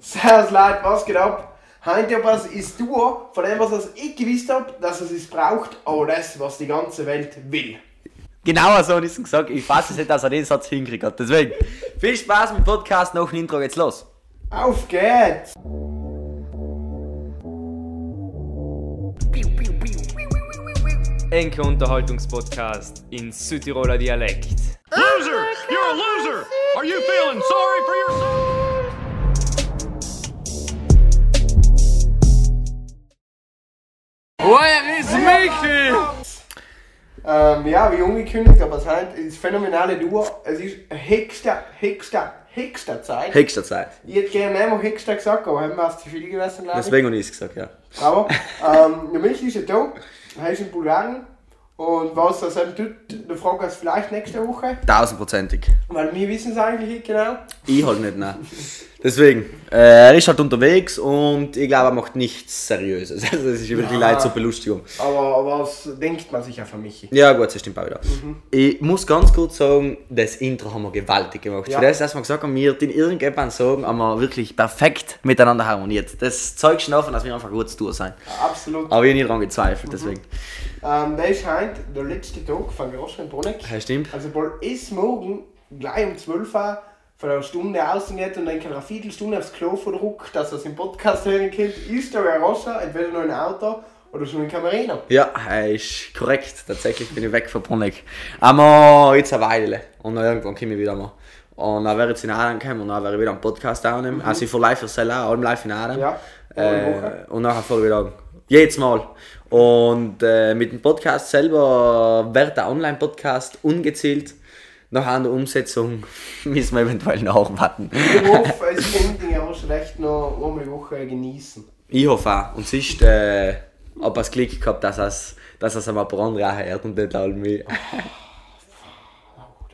Servus Leute, was geht ab? Heute etwas ist du, von dem was ich gewusst habe, dass es es braucht, aber das, was die ganze Welt will. Genau so hat es gesagt. Ich weiß es nicht, dass er den Satz hinkriegt hat. Deswegen, viel Spaß mit dem Podcast. Nach dem Intro geht's los. Auf geht's! Enke Unterhaltungspodcast in Südtiroler Dialekt. Loser! You're a loser! Are you feeling sorry for yourself? Woher ist Michi? Ähm, ja, wie angekündigt, aber es halt ist phänomenale Duo. Es ist höchste, höchste, höchste Zeit. Höchster Zeit. Ich hätte gerne mehrmals höchste gesagt, aber haben wir es zu viel ich. Deswegen habe ich es gesagt, ja. Aber ähm, der Michi ist ja da, er ist in Bulgarien. Und was das eben tut, da fragen wir es vielleicht nächste Woche. Tausendprozentig. Weil wir wissen es eigentlich nicht genau. Ich halt nicht, nein. Deswegen, äh, er ist halt unterwegs und ich glaube, er macht nichts Seriöses. Also, es ist wirklich Ja. Leid zur Belustigung. Aber was denkt man sich ja von Michi? Ja, gut, das stimmt auch wieder. Ich muss ganz kurz sagen, das Intro haben wir gewaltig gemacht. Ja. Für das, dass wir gesagt haben, wir den irgendjemand sagen, haben wir wirklich perfekt miteinander harmoniert. Das zeugt schon davon, dass wir einfach gut zu tun sind. Absolut. Aber ich habe nie daran gezweifelt, deswegen. Ähm, der ist heute der letzte Tag von Groschen in Bruneck. Ja, stimmt. Also bald ist morgen gleich um 12 Uhr von einer Stunde ausgeht und dann kann er eine Viertelstunde aufs Klo verdruckt, dass er im Podcast hören kann, ist der Rossa entweder noch ein Auto oder schon in Camerino. Ja, er ist korrekt. Tatsächlich bin ich weg von Bruneck. Aber jetzt eine Weile. Und dann irgendwann komme ich wieder mal. Und dann werde ich in Adam kommen und dann werde ich wieder einen Podcast aufnehmen. Also ich fahre live für Sella, allem live in Adam. Ja. Äh, und nachher ich wieder. Jedes Mal. Und äh, mit dem Podcast selber wird der Online-Podcast ungezielt. Nachher an der Umsetzung müssen wir eventuell nachwarten. Ich hoffe, es kann den Rossa echt noch einmal die Woche genießen. Ich hoffe auch. Und sonst äh, habe ich das Glück gehabt, dass es, dass es am Apparat hört und nicht all mich.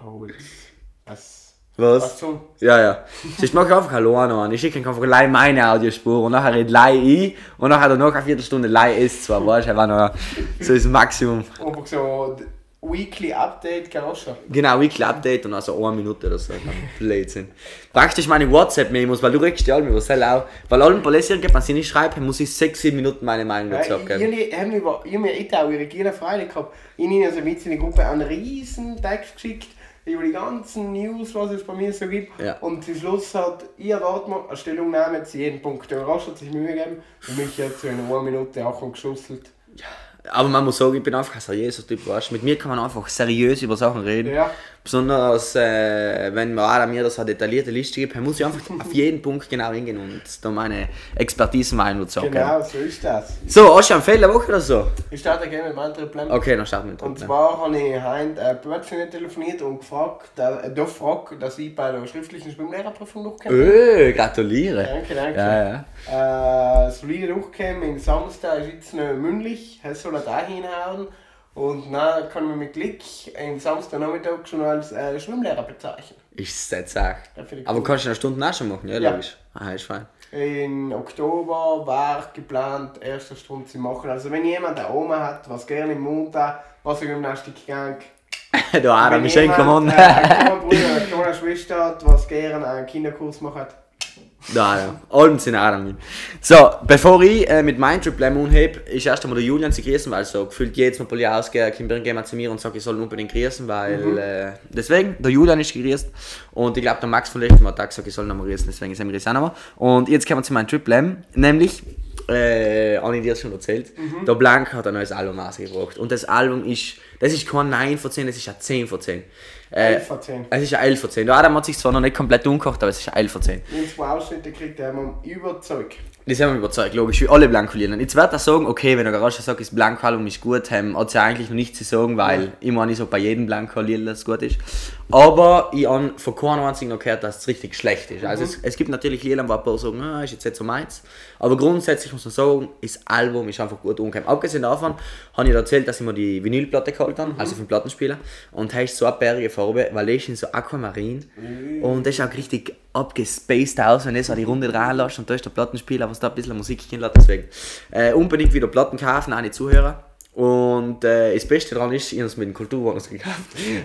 Holt's. Was? Was? Ja, ja. Sonst mache ich einfach alleine an. Ich schicke einfach allein meine Audiospur und nachher red leih ich und nachher dann noch eine Viertelstunde leih ist zwar, weißt du, einfach noch so ist das Maximum. Einfach so Weekly Update Garoscha. Genau, Weekly Update und also eine Minute oder so. Blödsinn. Praktisch meine WhatsApp-Memos, weil du regst ja alle mir was auch. Weil allen Polizisten gibt, wenn sie nicht schreiben, muss ich 6, 7 Minuten meine Meinung Ja, dazu ich abgeben. ich habe mir über- ich hab mir echt auch ihre Gina Freude gehabt. Ich habe also mit in die Gruppe einen riesen Text geschickt über die ganzen News, was es bei mir so gibt. Ja. Und zum Schluss hat ich erwartet mir eine Stellungnahme zu jedem Punkt. Der Rasch hat sich Mühe gegeben und mich hat so in einer Minute auch geschusselt. Aber man muss sagen, ich bin einfach ein seriöser Typ, weißt. Mit mir kann man einfach seriös über Sachen reden. Ja. Besonders äh, wenn man auch mir das eine detaillierte Liste gibt, muss ich einfach auf jeden Punkt genau hingehen und da meine Expertise zu sagen. Genau, so ist das. So, hast du einen Fehler Woche oder so? Ich starte gerne mit meinem Problem. Okay, dann starten wir mit Und zwar habe ich heute äh, plötzlich telefoniert und gefragt, äh, da fragt, dass ich bei der schriftlichen Schwimmlehrerprüfung noch kenne. Öh, gratuliere. Danke, danke. Ja, ja. Äh, solide durchgekommen, im Samstag ist jetzt noch mündlich, soll er da hinhauen. Und dann kann man mit Glück am Samstagnachmittag schon als äh, Schwimmlehrer bezeichnen. Ist Sache. Finde ich Aber kannst du eine Stunde auch schon machen? Ja, Ja. logisch. Ah, ist fein. In Oktober war geplant, erste Stunde zu machen. Also wenn jemand eine Oma hat, was gerne im Montag, Wassergymnastik gang. du Adam, Wenn ich schenke jemand, Mann. äh, einen kleinen Bruder, eine kleine Schwester hat, was gerne einen Kinderkurs macht. Ja, ja. Allem sind Adam. So, bevor ich äh, mit meinem Trip Lemon heb, ist erst einmal der Julian zu grüßen, weil so gefühlt jedes Mal Poli ausgeht, kommt irgendjemand zu mir und sagt, ich soll unbedingt grüßen, weil äh, deswegen, der Julian ist gegrüßt und ich glaube, der Max von letztem Mal hat auch gesagt, ich soll nochmal grüßen, deswegen ist er mir auch nochmal. Und jetzt kommen wir zu meinem Trip Lem, nämlich, äh, ich dir das schon erzählt, der Blank hat ein neues Album rausgebracht und das Album ist, das ist kein 9 von 10, das ist ein 10 von 10. Äh, 11 von 10. Es ist ein 11 von 10. Der Adam hat sich zwar noch nicht komplett umgekocht, aber es ist ein 11 von 10. In zwei Ausschnitte kriegt er mal überzeugt. Das haben wir überzeugt, logisch, wie alle Blanko-Lieder. Jetzt wird er sagen, okay, wenn der Garage sagt, das Blanko-Album ist gut, ähm, hat sie eigentlich noch nichts zu sagen, weil ich meine, sage bei jedem Blanko-Lied, dass es gut ist. Aber ich habe von keinem einzigen noch gehört, dass es richtig schlecht ist. Also es, es gibt natürlich Lieder, wo ein paar sagen, ah, ist jetzt nicht so meins. Aber grundsätzlich muss man sagen, das Album ist einfach gut umgekommen. Abgesehen davon habe ich erzählt, dass ich mir die Vinylplatte geholt habe, also vom Plattenspieler. Und da ist so eine bärige Farbe, weil das ist in so Aquamarin. Und das schaut richtig abgespaced aus, wenn du so die Runde dran lässt und da ist der Plattenspieler, was da ein bisschen Musik gehen lässt. Deswegen äh, unbedingt wieder Platten kaufen, auch die Zuhörer. Und äh, das Beste daran ist, ich habe es mit dem Kulturbonus gekauft.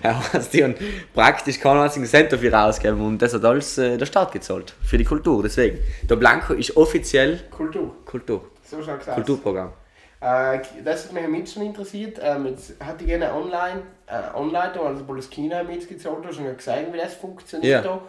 Ja, also die haben praktisch keinen einzigen Cent dafür rausgegeben und das hat alles äh, der Staat gezahlt. Für die Kultur. Deswegen. Der Blanco ist offiziell Kultur. Kultur. So. Kulturprogramm. Äh, das hat mich am schon interessiert. Ähm, jetzt hatte ich eine Online, äh, Anleitung, also Boleskina mitgezahlt hast und gesehen, wie das funktioniert. Ja. Da.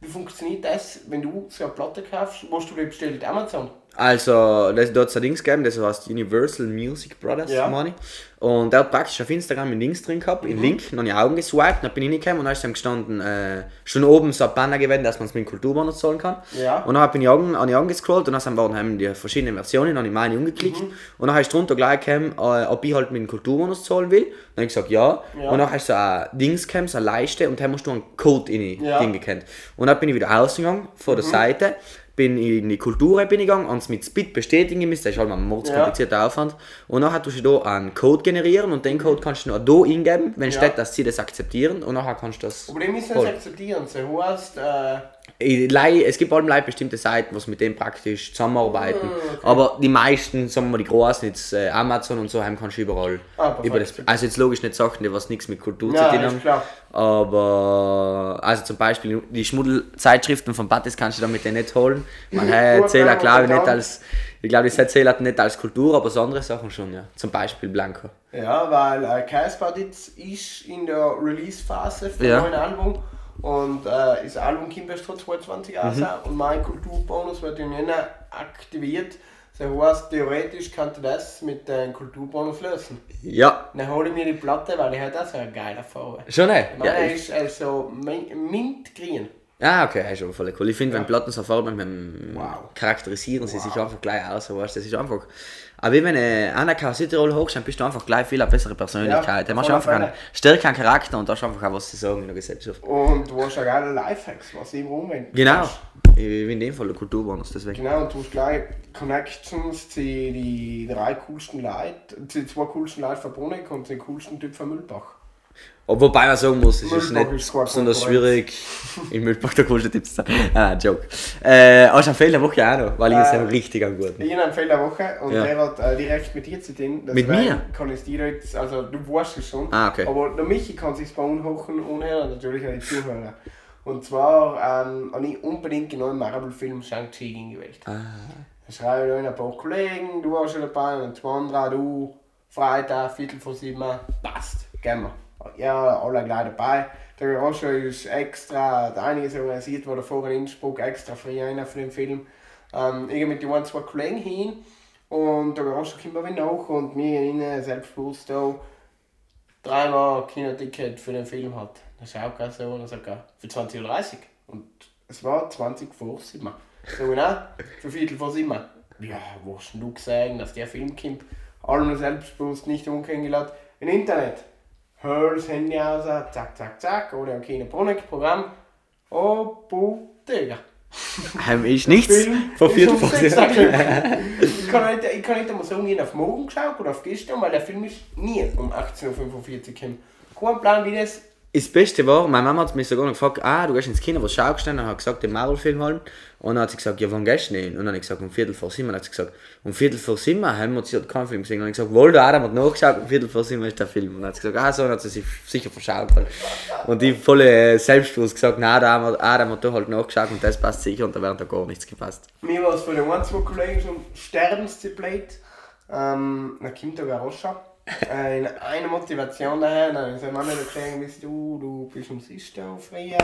Wie funktioniert das, wenn du so eine Platte kaufst? Wo hast du die bestellt? Amazon? Also, das, da hat es ein Dings gegeben, das heißt Universal Music Brothers, Ja. meine ich. Und der hat praktisch auf Instagram einen Links drin gehabt, Mhm. einen Link, dann habe ich Augen geswiped, dann bin ich reingekommen und dann ist dann gestanden, äh, schon oben so ein Banner gewesen, dass man es mit dem Kulturbonus zahlen kann. Ja. Und dann bin ich Augen, habe ich angescrollt und dann waren haben die verschiedenen Versionen, dann habe ich meine umgeklickt Mhm. und dann habe ich drunter gleich gekommen, äh, ob ich halt mit dem Kulturbonus zahlen will. Dann habe ich gesagt ja. Ja. Und dann hast du so ein Dings gekommen, so eine Leiste und dann musst du einen Code in die Ja. Ding gekannt. Und dann bin ich wieder rausgegangen von Mhm. der Seite, bin in die Kultur bin ich gegangen, und es mit Spit bestätigen müssen, das ist halt ein mordskomplizierter Aufwand. Und dann tust du da einen Code generieren und den Code kannst du nur da eingeben, wenn Ja. steht, dass sie das akzeptieren und nachher kannst du das... Die müssen das akzeptieren. So heißt, äh, Ich- Es gibt allem Leute bestimmte Seiten, die mit dem praktisch zusammenarbeiten. Ah, Aber die meisten, sagen wir mal die großen, jetzt äh, Amazon und so, haben kannst du überall. Ah, über das, also jetzt logisch nicht Sachen, die was nichts mit Kultur Ja, zu tun ist haben. klar. Aber also zum Beispiel die Schmuddelzeitschriften von Battis kannst du damit nicht holen. Man hey, Gut, zählt ja, glaube ich nicht als. Ich glaube, das zählt nicht als Kultur, aber so andere Sachen schon, ja. Zum Beispiel Blanco. ja, weil äh, jetzt ist in der Release-Phase für Ja. ein neues Album. Und äh, das Album kommt erst 2022 raus Mhm. und mein Kulturbonus wird im Jänner aktiviert. Das heißt, theoretisch könnte das mit dem Kulturbonus lösen. Ja, Dann hole ich mir die Platte, weil ich halt auch so eine geile Farbe. schon nicht. Ich meine, Ja, er ist also min- mintgrün. Ah, okay, das ist aber voll cool. Ich finde, wenn Platten so Farben Wow. charakterisieren sie sich einfach gleich aus. Weißt, du, das ist einfach. Aber wie wenn du an der Südtirol hochst, dann bist du einfach gleich viel eine bessere Persönlichkeit. Ja, du alle einfach einen stärkeren Charakter und hast einfach auch was zu sagen in der Gesellschaft. Und du hast ja geile Lifehacks, was ich rumwende. Genau. Ich bin in dem Fall der Kulturbonus, deswegen. Genau, und du hast gleich Connections zu die drei coolsten Leuten, zu den zwei coolsten Leuten von Bruneck und den coolsten Typ von Mühlbach. Wobei man sagen muss, es ist nicht ist besonders schwierig, im Müllbach der coolste Tipps zu sagen. Nein, nein, Joke. Äh, hast du einen Fehler der Woche auch noch, weil ich es Äh, richtig einen guten. Ich habe einen Fehler Woche und Ja. der hat äh, direkt mit dir zu tun. Mit mir? Kann ich dir jetzt, also du weißt es schon. Ah, okay. Aber der Michi kann sich bei unhochen unhören, natürlich auch die Zuhörer. Und zwar ähm, habe ich unbedingt genau im Marvel-Film Shang-Chi gewählt. Ah. Da schreiben noch ein paar Kollegen, du warst schon dabei und zwei andere, du, Freitag, Viertel vor sieben, passt, gehen wir. Ja, alle gleich dabei. Der Garage ist extra, hat einiges organisiert, war davor in Innsbruck extra frei einer für den Film. Ähm, ich mit den ein, zwei Kollegen hin und der Garage kommt mir nach und wir innen selbstbewusst da dreimal Kinoticket für den Film hat. Dann schaut er so und dann sagt er, für 20.30 Uhr. Und es war 20 vor 7. So genau, für Viertel vor 7. Ja, wo hast du gesehen, dass der Film kommt? Alle nur selbstbewusst, nicht unkennengelernt. Im Internet. Hör das Handy aus, zack, zack, zack, oder ein kleines Bruneck-Programm. Oh, Bottega. Heim ist nichts vor sieben. angekommen. ich, kann nicht, ich kann nicht einmal sagen, ich habe auf morgen geschaut oder auf gestern, weil der Film ist nie um 18.45 Uhr gekommen. Kein Plan, wie das. Das Beste war, meine Mama hat mich sogar noch gefragt, ah, du gehst ins Kino, was schaust du denn? Und hat gesagt, den Marvel-Film holen. Und dann hat sie gesagt, ja, wann gehst du denn? Und dann habe ich gesagt, um Viertel vor sieben. Und dann hat sie gesagt, um Viertel vor sieben haben wir, sie hat keinen Film gesehen. Und dann habe ich gesagt, wohl, der hat nachgeschaut, um Viertel vor sieben ist der Film. Und dann hat sie gesagt, ah, so, und hat sie sich sicher verschaut. Halt. Und ich voll äh, selbstbewusst gesagt, nein, Adam, hat- Adam hat da halt nachgeschaut und das passt sicher und da wäre da gar nichts gepasst. Mir war es von den ein, zwei Kollegen schon Sternsdiplate. Ähm, dann kommt der Garoscha. Äh, in einer Motivation daher, dann ist ein Mann erklären, wie du, du bist am Sister früher.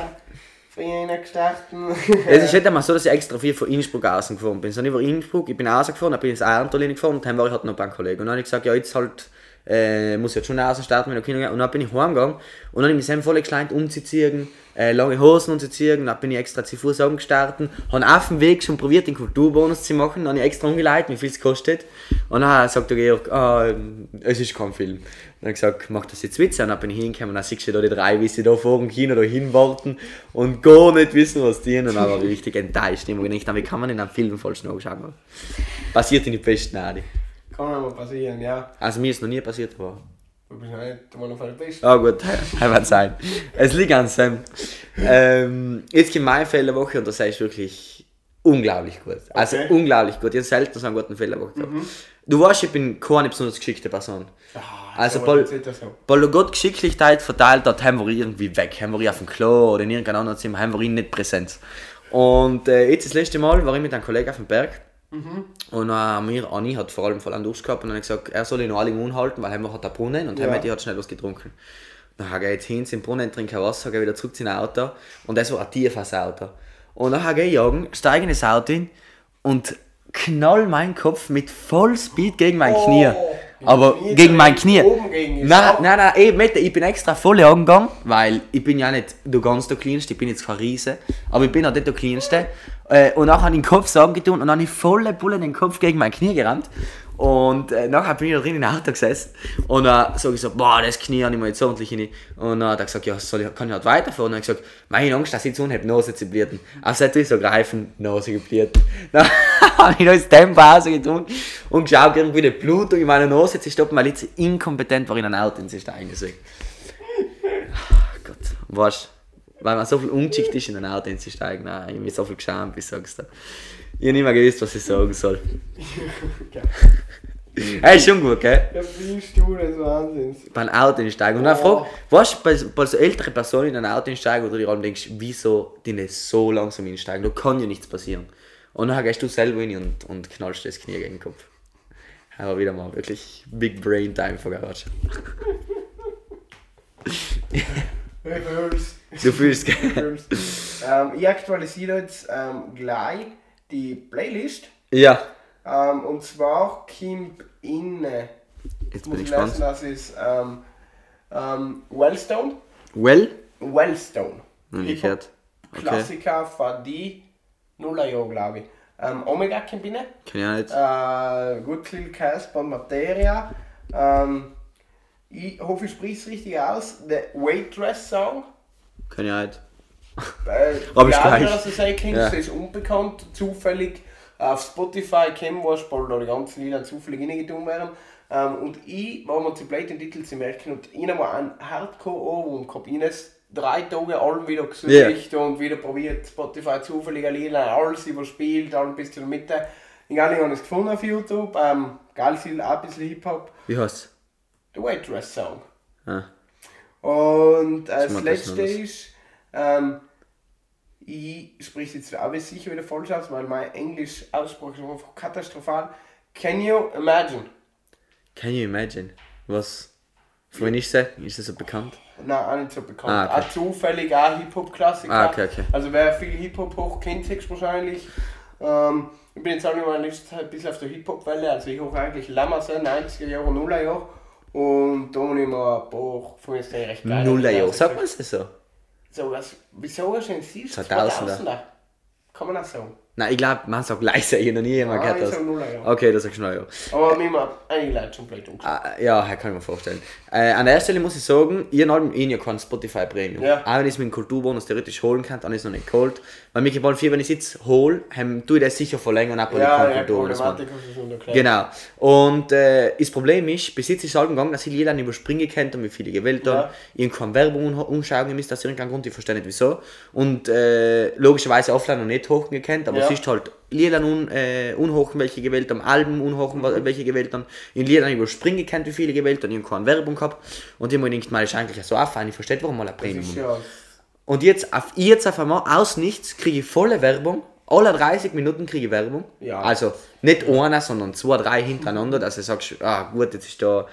Es ist nicht einmal so, dass ich extra viel von Innsbruck außen gefahren bin. Sondern ich war in Innsbruck, ich bin rausgefahren, dann bin ich ins Arntolin gefahren und dann war ich halt noch bei einem Kollegen. Und dann habe ich gesagt, ja, jetzt halt, äh, muss jetzt schon außen starten mit den Kindern. Und dann bin ich heimgegangen und dann habe ich mich voll geschleint umzuziehen, äh, lange Hosen umzuziehen. Dann bin ich extra zu Fuß gestartet, habe auf dem Weg schon probiert, den Kulturbonus zu machen. Dann habe ich extra umgeleitet, wie viel es kostet. Und dann sagt der Georg, ah, es ist kein Film. Dann habe ich gesagt, mach das jetzt Witze. Und dann bin ich hingekommen und dann siehst du da die drei, wie sie da vor dem Kino da hinwarten und gar nicht wissen, was die Und dann war ich richtig enttäuscht. Ich habe gedacht, wie kann man in einem Film falsch nachschauen? Passiert in die besten Adi. Kann mir mal passieren, ja. Also mir ist noch nie passiert, aber... Du bist ja nicht mal auf der Beste. Ah gut, er wird sein. Es liegt an Sam. Ähm, jetzt kommt meine Fehlerwoche und das heißt wirklich unglaublich gut. Also Okay. unglaublich gut. Ich habe selten so einen guten Fehler gemacht. Du weißt, ich bin keine besonders geschickte Person. also, so, Paul, ist er Gott Geschicklichkeit verteilt hat, haben wir irgendwie weg. Haben wir auf dem Klo oder in irgendeinem anderen Zimmer, haben wir ihn nicht präsent. Und äh, jetzt das letzte Mal war ich mit einem Kollegen auf dem Berg. Und äh, mir, Anni hat vor allem voll einen Durst gehabt und dann hat gesagt, er soll ihn noch alle im Mund halten, weil er hat einen Brunnen und Ja. die hat schnell was getrunken. Dann gehe ich jetzt hin zum Brunnen, trinke Wasser, gehe wieder zurück zu sein Auto und das war ein tiefes Auto. Und dann gehe ich jagen, steige in das Auto hin und knall meinen Kopf mit voll Speed gegen mein Oh, Knie. Aber Knie, gegen mein Knie. gegen Nein, nein, nein, eben. Ich bin extra voll angegangen, weil ich bin ja nicht der ganz der Kleinste, ich bin jetzt kein Riese, aber ich bin auch nicht der Kleinste. Äh, und nachher habe ich den Kopf zusammengetun und dann habe ich volle Bulle den Kopf gegen mein Knie gerannt. Und äh, nachher bin ich da drin im Auto gesessen und äh, so, boah, das Knie habe ich mir jetzt ordentlich hin. Und dann hat er gesagt, ja, soll ich, kann ich halt weiterfahren? Und dann habe ich gesagt, meine Angst, dass ich zu habe, Nase zu bluten. Also natürlich so greifen, Nase gebluten. Dann habe ich das Tempo rausgetrunken und geschaut, irgendwie die Blutung in meiner Nase zu stoppen, weil ich zu inkompetent war, in ein Auto zu steigen. Deswegen. Gott, weißt weil man so viel ungeschickt ist, in ein Auto zu steigen. Nein, ich bin so viel geschämt, ich sag's dir. Ich habe nicht mehr gewusst, was ich sagen soll. hey, ist schon gut, gell? Ja, bist du des Wahnsinns. Bei einem Auto einsteigen. Und dann Oh. frag, weißt du, bei, so älteren Personen in ein Auto einsteigen, wo du dir allem denkst, wieso die nicht so langsam einsteigen? Da kann ja nichts passieren. Und dann gehst du selber hin und, und knallst das Knie gegen den Kopf. Aber wieder mal wirklich Big Brain Time von Garage. Ich fühl's. Du fühlst, gell? ähm, ich aktualisiere jetzt ähm, gleich die Playlist. Ja. Ähm, und zwar kommt in. äh, Jetzt muss ich gespannt. das ist ähm, ähm, Wellstone. Well? Wellstone. Noch nie gehört. Okay. Klassiker von die glaube ich. Ähm, Omega kommt rein. Kenn ich auch nicht. Äh, gut, Lil Casper, Materia. Ähm, ich hoffe, ich spreche es richtig aus. Der Waitress Song. Kenn ich auch nicht. Äh, Aber ich ja, gleich. dass es Ja. ist unbekannt, zufällig auf Spotify kennen wir, weil da die ganzen Lieder zufällig reingetan werden. Ähm, und ich war mir zu blöd, den Titel zu merken und ich habe einen Hardcore-Ohrwurm gehabt. Ich habe es drei Tage allem wieder gesucht und wieder probiert, Spotify zufällige Lieder, alles überspielt, alles bis zur Mitte. Ich habe es gefunden auf YouTube. Ähm, geil, viel auch ein bisschen Hip-Hop. Wie heißt Der Waitress Song. Ah. Und äh, das letzte das noch ist, ähm, ich spreche jetzt auch sicher wieder falsch aus, weil mein Englisch Aussprache ist einfach katastrophal. Can you imagine? Can you imagine? Was? Von wann ist das? Ist das so bekannt? Nein, auch nicht so bekannt. Ah, okay. Auch zufällig auch Hip-Hop-Klassiker. Ah, okay, okay. Also wer viel Hip-Hop hoch kennt, höchstwahrscheinlich. Ähm, ich bin jetzt auch in meiner letzten Zeit ein bisschen auf der Hip-Hop-Welle. Also ich hoch eigentlich Lammersen, 90er Jahre, Nuller Jahre. Und da habe ich mir ein paar von jetzt recht geil. Nullerjahr. Sagt man es so? So, was, wieso hast du denn siehst? 2000er. Kann man auch sagen. Nein, ich glaube, man sagt leise, ich habe noch nie jemand Ah, gehört. ich Das. sag Nullerjahr. Okay, das sagst du ja. Aber mir mal einige Leute schon blöd umgeschaut. Ah, ja, kann ich mir vorstellen. Äh, an der Stelle muss ich sagen, ich habe eh ja kein Spotify Premium. Ja. Auch wenn ich es mit dem Kulturbonus theoretisch holen kann, dann ist es noch nicht geholt. Weil mich gefällt viel, wenn ich es jetzt hole, tue ich das sicher verlängern, ab und ich Ja, ja, Kulturbonus. Genau. Und äh, das Problem ist, bis jetzt ist es halt gegangen, dass ich Lieder überspringen könnte, wie viele gewählt haben. Ja. Ich keine Werbung un- umschauen müssen, aus irgendeinem Grund, ich verstehe nicht wieso. Und äh, logischerweise offline noch nicht hochen gekannt, aber. Es ist halt Lieder un, äh, unhochen, welche gewählt haben, Alben unhochen, wa- welche gewählt haben. In Liedern überspringen gekannt, wie viele gewählt haben, ich keine Werbung gehabt. Und ich habe mir gedacht, mal ist eigentlich so affein, ich verstehe, warum mal ein Premium. ja, Und jetzt auf, jetzt auf einmal aus nichts kriege ich volle Werbung. Alle 30 Minuten kriege ich Werbung. Ja. Also nicht einer, sondern zwei, drei hintereinander, dass du sagst, ah gut, jetzt ist da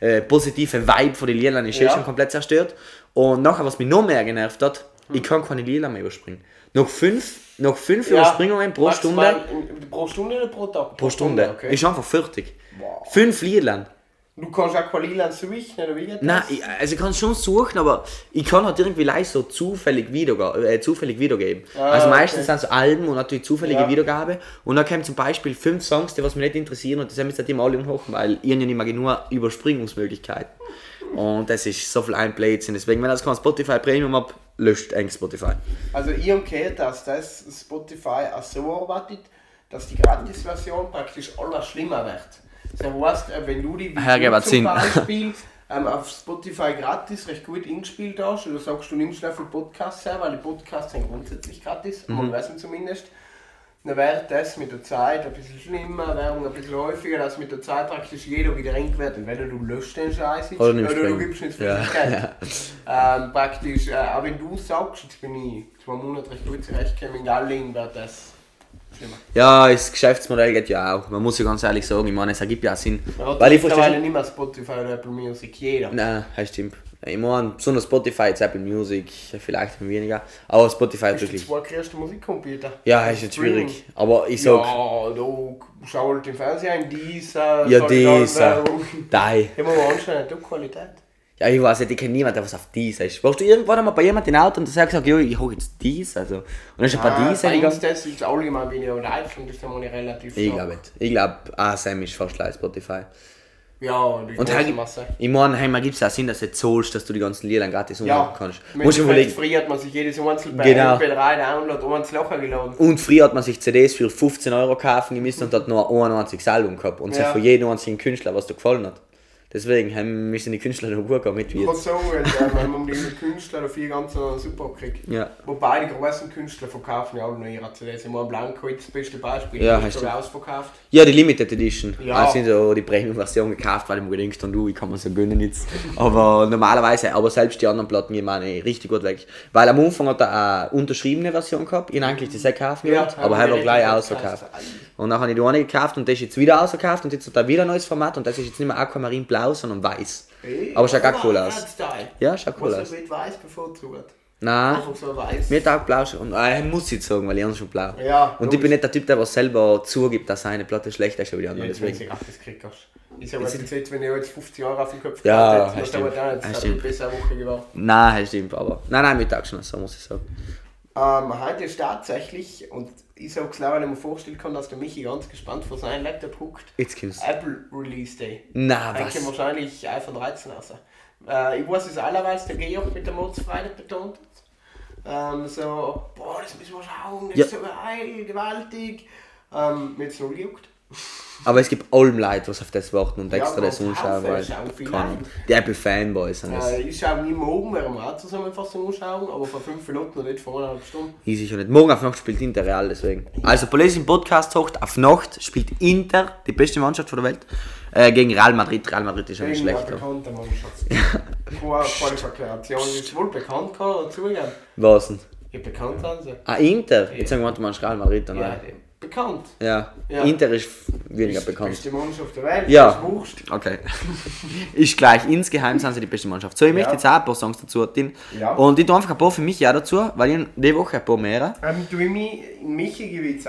äh, positive Vibe von den Liedern ist eh Ja. schon komplett zerstört. Und nachher, was mich noch mehr genervt hat, ich kann keine Lieder mehr überspringen. Noch fünf, noch fünf Überspringungen pro maximal Stunde. in- Pro Stunde oder pro Tag? Pro Stunde. okay. Ist einfach fertig. Boah. Fünf Lieder. Du kannst auch keine Lieder switchen, oder wie geht das? Nein, ich, also ich kann schon suchen, aber ich kann halt irgendwie leicht so zufällig, wiederga äh, zufällig wiedergeben. Ah, also meistens okay. sind es Alben und natürlich zufällige Ja. Wiedergabe. Und dann kommen zum Beispiel fünf Songs, die was mich nicht interessieren und das haben wir seitdem alle umhochen, weil ich ja nicht mehr genug Überspringungsmöglichkeiten. Und das ist so viel ein Blödsinn. Deswegen, wenn das kein Spotify Premium ab, löscht eigentlich Spotify. Also ich gehört, dass das Spotify auch so arbeitet, dass die Gratis-Version praktisch alles schlimmer wird. Das heißt, wenn du die gebe zum. Beispiel ähm, auf Spotify gratis recht gut eingespielt hast, oder sagst du nimmst dafür Podcasts her, weil die Podcasts sind grundsätzlich gratis, Mhm. man weiß es zumindest, dann wird das mit der Zeit ein bisschen schlimmer, Werbung ein bisschen häufiger, dass mit der Zeit praktisch jeder wieder ring wird. Entweder du löscht den Scheiß Oder oder, du gibst nicht Ja, viel Geld. Ähm, praktisch, äh, aber wenn du sagst, jetzt bin ich zwei Monate recht gut zurechtgekommen in Galling, wird das schlimmer. Ja, das Geschäftsmodell geht ja auch. Man muss ja ganz ehrlich sagen, ich meine, es ergibt ja auch Sinn. Hat Weil ich verstehe. nicht mehr Spotify oder Apple Music, jeder. Nein, das stimmt. Ich meine, besonders Spotify, jetzt Apple Music, vielleicht weniger. Aber Spotify ist wirklich. zwei größten Musikcomputer. Ja, ist jetzt schwierig. Aber ich sag, Ja, du schau halt im Fernsehen, dieser. ja, dieser, ich dann, die. Immer mal anschauen, du Qualität. Ja, ich weiß nicht, ich kenne niemanden, der was auf dieser ist. Warst du irgendwann einmal bei jemandem im Auto und der gesagt, jo, ich hole jetzt dies, also. Und dann ist ein paar Ah, diese bei uns gegangen. das ist allgemein weniger Deutschland, das ist einmal relativ Ich glaube nicht. Ich glaube, ASM ist fast gleich Spotify. Ja, Und hey, Masse. ich meine, hey, gibt es auch Sinn, dass du jetzt zahlst, dass du die ganzen Lieder gratis Ja, umhören kannst. Musst du überlegen. Früher hat man sich jedes Einzelne bei Genau. MP3 Download um ins Loch geladen. Und früher hat man sich CDs für 15 Euro kaufen müssen und hat nur 91 Album gehabt. Und Ja. für jeden einzigen Künstler, was dir gefallen hat. Deswegen haben müssen die Künstler noch gut gehen mit wie Ich kann sagen, weil weil man die Künstler dafür ganz super kriegt. Ja. Wobei die großen Künstler verkaufen ja alle noch ihre CDs. Ich meine, Blanco ist das beste Beispiel. Ja, die hast du. ausverkauft. Ja, die Limited Edition. Ja. Also sind so die Premium-Version gekauft, weil ich mir gedacht habe, du, ich kann mir so gönnen jetzt. Aber normalerweise, aber selbst die anderen Platten gehen meine richtig gut weg. Weil am Anfang hat er eine unterschriebene Version gehabt, ich habe eigentlich das auch gekauft, Ja, gehabt, aber haben er wir gleich ausverkauft. Und dann habe ich die eine gekauft und das ist jetzt wieder ausverkauft und jetzt hat er wieder ein neues Format und das ist jetzt nicht mehr Aquamarin blau, sondern weiß. Aber schaut auch cool aus. Ja, schaut cool aus. mit weiß bevorzugt. Nein, Einfach so weiß. mir taugt blau schon. Und äh, ich muss jetzt sagen, weil ich habe schon blau. Ja, und ich bin nicht der Typ, der was selber zugibt, dass seine Platte schlechter ist als die anderen. Wenn Deswegen. sie gratis kriegst. Ich wenn ich jetzt 50 Euro auf den Kopf Ja, gehabt hätte, das dann Das jetzt stimmt. eine bessere Woche geworden. Nein, das stimmt, aber. Nein, nein, mir taugt schon so, muss ich sagen. Ähm, heute ist tatsächlich, und ich sag's leider, weil ich mir vorstellen kann, dass der Michi ganz gespannt vor seinem Laptop guckt, Jetzt kommt's. Apple Release Day. Na, was? kommt wahrscheinlich iPhone 13 raus. Äh, ich weiß es allerweils, der Georg mit der Modsfreude betont hat. Ähm, so, boah, das müssen wir schauen, das Ja. ist so geil, gewaltig. Ähm, mir jetzt noch gejuckt. Aber es gibt allem Leute, was auf das warten und Ja, extra das ganz anschauen, weil. Ahnung. Die Apple Fanboys sind das. Äh, ich schaue nie morgen, wir auch Zusammenfassung anschauen, aber vor 5 Minuten und nicht vor eineinhalb Stunden. Ich sicher nicht. Morgen auf Nacht spielt Inter Real, deswegen. Also, Police im Podcast hocht auf Nacht spielt Inter, die beste Mannschaft der Welt, äh, gegen Real Madrid. Real Madrid ist ja nicht Gegen eine bekannte Mannschaft. Qualifikation ist wohl bekannt, kann er zugeben. Was denn? Ja, bekannt sind sie. Ah, Inter? Jetzt sagen wir, du meinst Real Madrid dann. Ja, Ja. Bekannt. ja. Ja. Inter ist weniger Ist die bekannt. beste Mannschaft der Welt, Ja. Okay. ist gleich. Insgeheim sind sie die beste Mannschaft. So, ich möchte Ja. jetzt auch ein paar Songs dazu tun. Ja. Und ich tue einfach ein paar für mich auch dazu, weil ich die Woche ein paar mehr. Ähm, du, mich, Michi gebe ich.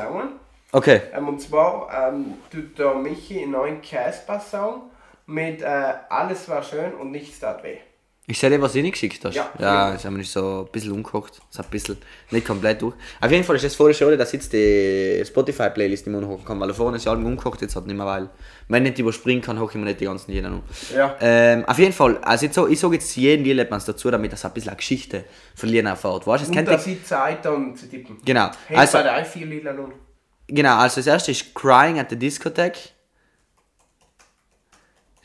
Okay. Ähm, und zwar ähm, tut der Michi einen neuen Casper-Song mit äh, Alles war schön und nichts tat weh. Ich sehe dir, was du nicht geschickt hast. Ja. ja das haben wir nicht so ein bisschen umgekocht. Das hat ein bisschen nicht komplett durch. Auf jeden Fall ist das voll schade, dass jetzt die Spotify-Playlist nicht mehr hochkommen kann, weil vorne ist ja Album umgekocht, jetzt hat nicht mehr, weil wenn ich nicht überspringen kann, hocke ich mir nicht die ganzen Lieder noch. Ja. Ähm, auf jeden Fall, also jetzt so, ich sage jetzt jeden Lied dazu, damit das ein bisschen eine Geschichte von Liedern erfahrt. Weißt du, es Und dass ich Zeit dann zu tippen. Genau. Hey, Also, bei der i4 Lila nun. Genau, also das erste ist Crying at the Discotheque.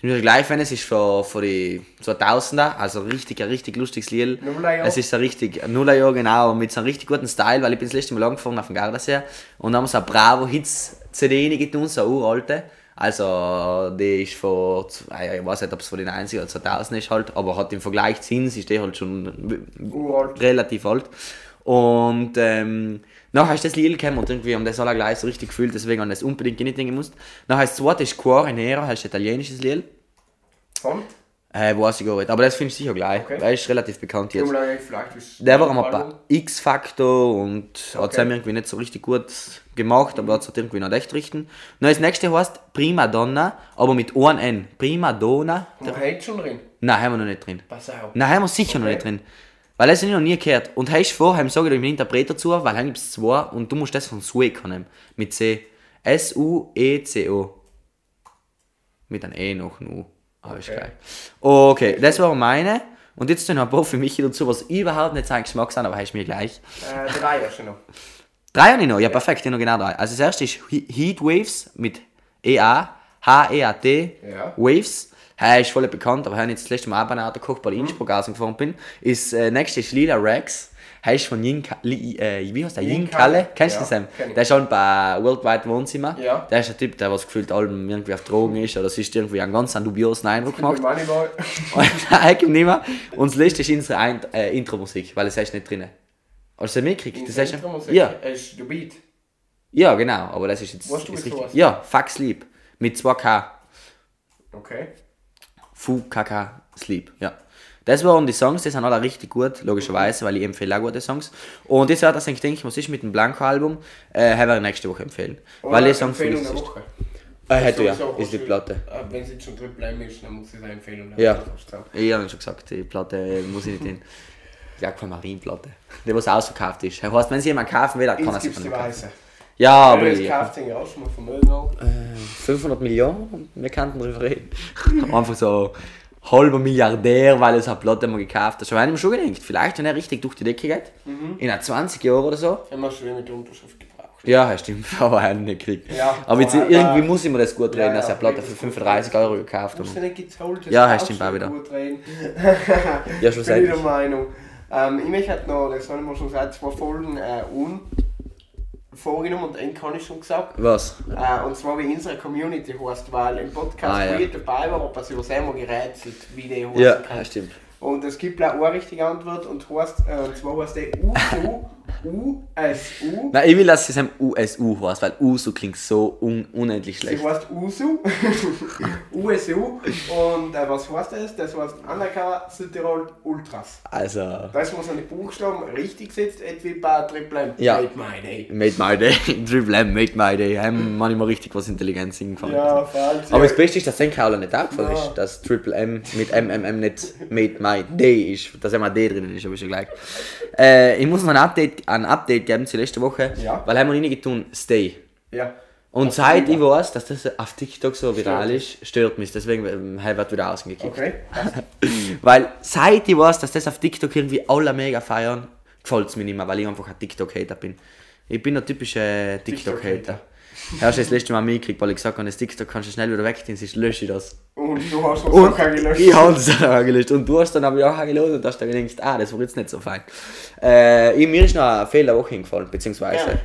Das ist mir gleich, wenn es ist von, von die 2000er, also richtig, ein richtig lustiges Lied. Nullerjahr. Es ist so richtig, ein Nullerjahr genau, mit so einem richtig guten Style, weil ich bin das letzte Mal angefangen auf dem Gardasee und haben so eine Bravo Hits CD getan, so eine uralte. Also, die ist von, ah ich weiß nicht, ob es von den 90er oder 2000 ist halt, aber hat im Vergleich zu uns, ist die halt schon Uralt. relativ alt. Und ähm, nachher ist das Lied gekommen und irgendwie haben das alle gleich so richtig gefühlt, deswegen haben das unbedingt nicht gemusst. Nachher das zweite ist Cuore Nero, das ist italienisches Lied. Von? Äh, weiß ich gar nicht, aber das finde ich sicher gleich. Okay. Er ist relativ bekannt jetzt. Der war Album. bei X-Factor und hat es Okay. irgendwie nicht so richtig gut gemacht, aber hat es irgendwie noch recht richten. Dann das nächste heißt Prima Donna, aber mit einem N. Prima Donna. Und heute schon drin. Nein, haben wir noch nicht drin. Pass auf. Nein, haben wir sicher noch Okay. nicht drin. Weil habe ich noch nie gehört. Und hast vor, haben sage ich dem Interpret dazu, weil dann gibt es zwei und du musst das von Sueco nehmen. Mit C. S-U-E-C-O. Mit einem E noch U. Aber ist Okay. gleich. Okay, das war meine. Und jetzt noch ein paar für mich dazu, was überhaupt nicht sein Geschmack sind, aber hast mir gleich. Äh, drei hast du noch. Drei habe ich noch, ja perfekt, ich noch genau drei. Also das erste ist He- Heat Waves mit EA, H-E-A-T, Ja. Waves. Er ist voll bekannt, aber ich habe jetzt das letzte Mal auch bei gekocht, bei der Innsbruck ausgefahren bin. Ist, äh, nächste ist Lila Rex. Heißt von Yin, Ka- Li- äh, wie heißt der? Yin Yin Kalle? Kalle. Kennst du Ja, den Sam? ich. Der ist schon bei Worldwide Wohnzimmer. Ja. Der ist ein Typ, der was gefühlt allem irgendwie auf Drogen ist oder sich irgendwie einen ganz dubiosen Eindruck gemacht. Moneyboy. Eigentlich nicht mehr. Und das letzte ist unsere Ein äh, Intro-Musik, weil es ist nicht drin. Hast du das mitgekriegt? Das ist Intro-Musik ja, ist der Beat. ja, genau, aber das ist jetzt ist richtig. Ja, Fuck Sleep. Mit 2K. Okay. Fu Kaka Sleep, ja. Das waren die Songs, die sind alle richtig gut, logischerweise, weil ich empfehle auch gute Songs. Und das war das, ich denke, was ist mit dem Blanco-Album, äh, werde ich nächste Woche empfehlen. weil die Songs der ich. Woche. Äh, hätte ja, ist die Platte. äh, Wenn es jetzt schon Triple M ist, dann muss ich es eine Empfehlung der Ja. Ich habe schon gesagt, die Platte äh, muss ich nicht in. Die Aquamarin-Platte. Die, was ausverkauft ist. Das heißt, wenn sie jemand kaufen will, dann kann er sie von mir kaufen. Ja, aber Aber das ich, kauft sich auch schon mal vom Ölnau. 500 Millionen, wir könnten darüber reden. Einfach so halber Milliardär, weil er so eine Platte mal gekauft hat. So habe ich mir schon gedacht, vielleicht, wenn er richtig durch die Decke geht, Mhm. in einer 20 Jahren oder so. Haben wir schon wieder mit der Unterschrift gebraucht. Ja, ja, stimmt, aber er hat ihn nicht gekriegt. Ja, aber jetzt, irgendwie muss ich mir das gut reden, Ja, dass er ja, eine Platte für ist gut 35 Euro gekauft du hat. nicht gezahlt, das Ja, stimmt du auch wieder. Gut reden. Ja, Ich bin wieder schlussendlich. Meinung. Ähm, ich möchte halt noch, das habe ich mir schon seit zwei Folgen äh, un vorgenommen und einen kann ich schon gesagt. Was? Äh, und zwar wie unsere Community heißt, weil im Podcast, Ah, ja. wo ich dabei war, hat man sich was immer gerätselt, wie die heißen Ja, kann. stimmt. Und es gibt auch eine richtige Antwort und, heißt, äh, und zwar heißt der USU, USU. Nein, ich will, dass es ein USU heißt, weil USU klingt so un unendlich Sie schlecht. heißt USU, USU und äh, was heißt das? Das heißt Undercover Südtirol Ultras. Also, Das muss an die Buchstaben richtig sitzt, etwa bei Triple M. Ja. Made my day. made my day. Triple M, made my day. Haben manchmal richtig was Intelligenz hingefallen. Ja, falls. Aber das Beste ist, dass den Kauler nicht aufgefallen ist, dass Triple M mit MMM nicht Made My Day ist, dass immer D drinnen ist, aber ist ja gleich. Äh, ich muss noch ein Update, ein Update geben zur letzten Woche, Ja. weil haben wir nicht getan, Stay. Ja. Und seit ich weiß, dass das auf TikTok so viral ist, stört mich, deswegen ähm, ich wieder ausgekickt. Okay. Weil seit ich weiß, dass das auf TikTok irgendwie alle mega feiern, gefällt es mir nicht mehr, weil ich einfach ein TikTok-Hater bin. Ich bin ein typischer TikTok-Hater. Hast du das letzte Mal mitgekriegt, weil ich gesagt habe, das TikTok kannst du schnell wieder wegziehen, sonst lösche ich das. Und du hast noch kein gelöscht. ich habe es auch gelöscht. Und du hast dann aber auch gelöscht und hast dann gedacht, ah, das war jetzt nicht so fein. Äh, mir ist noch ein Fehler Woche hingefallen, beziehungsweise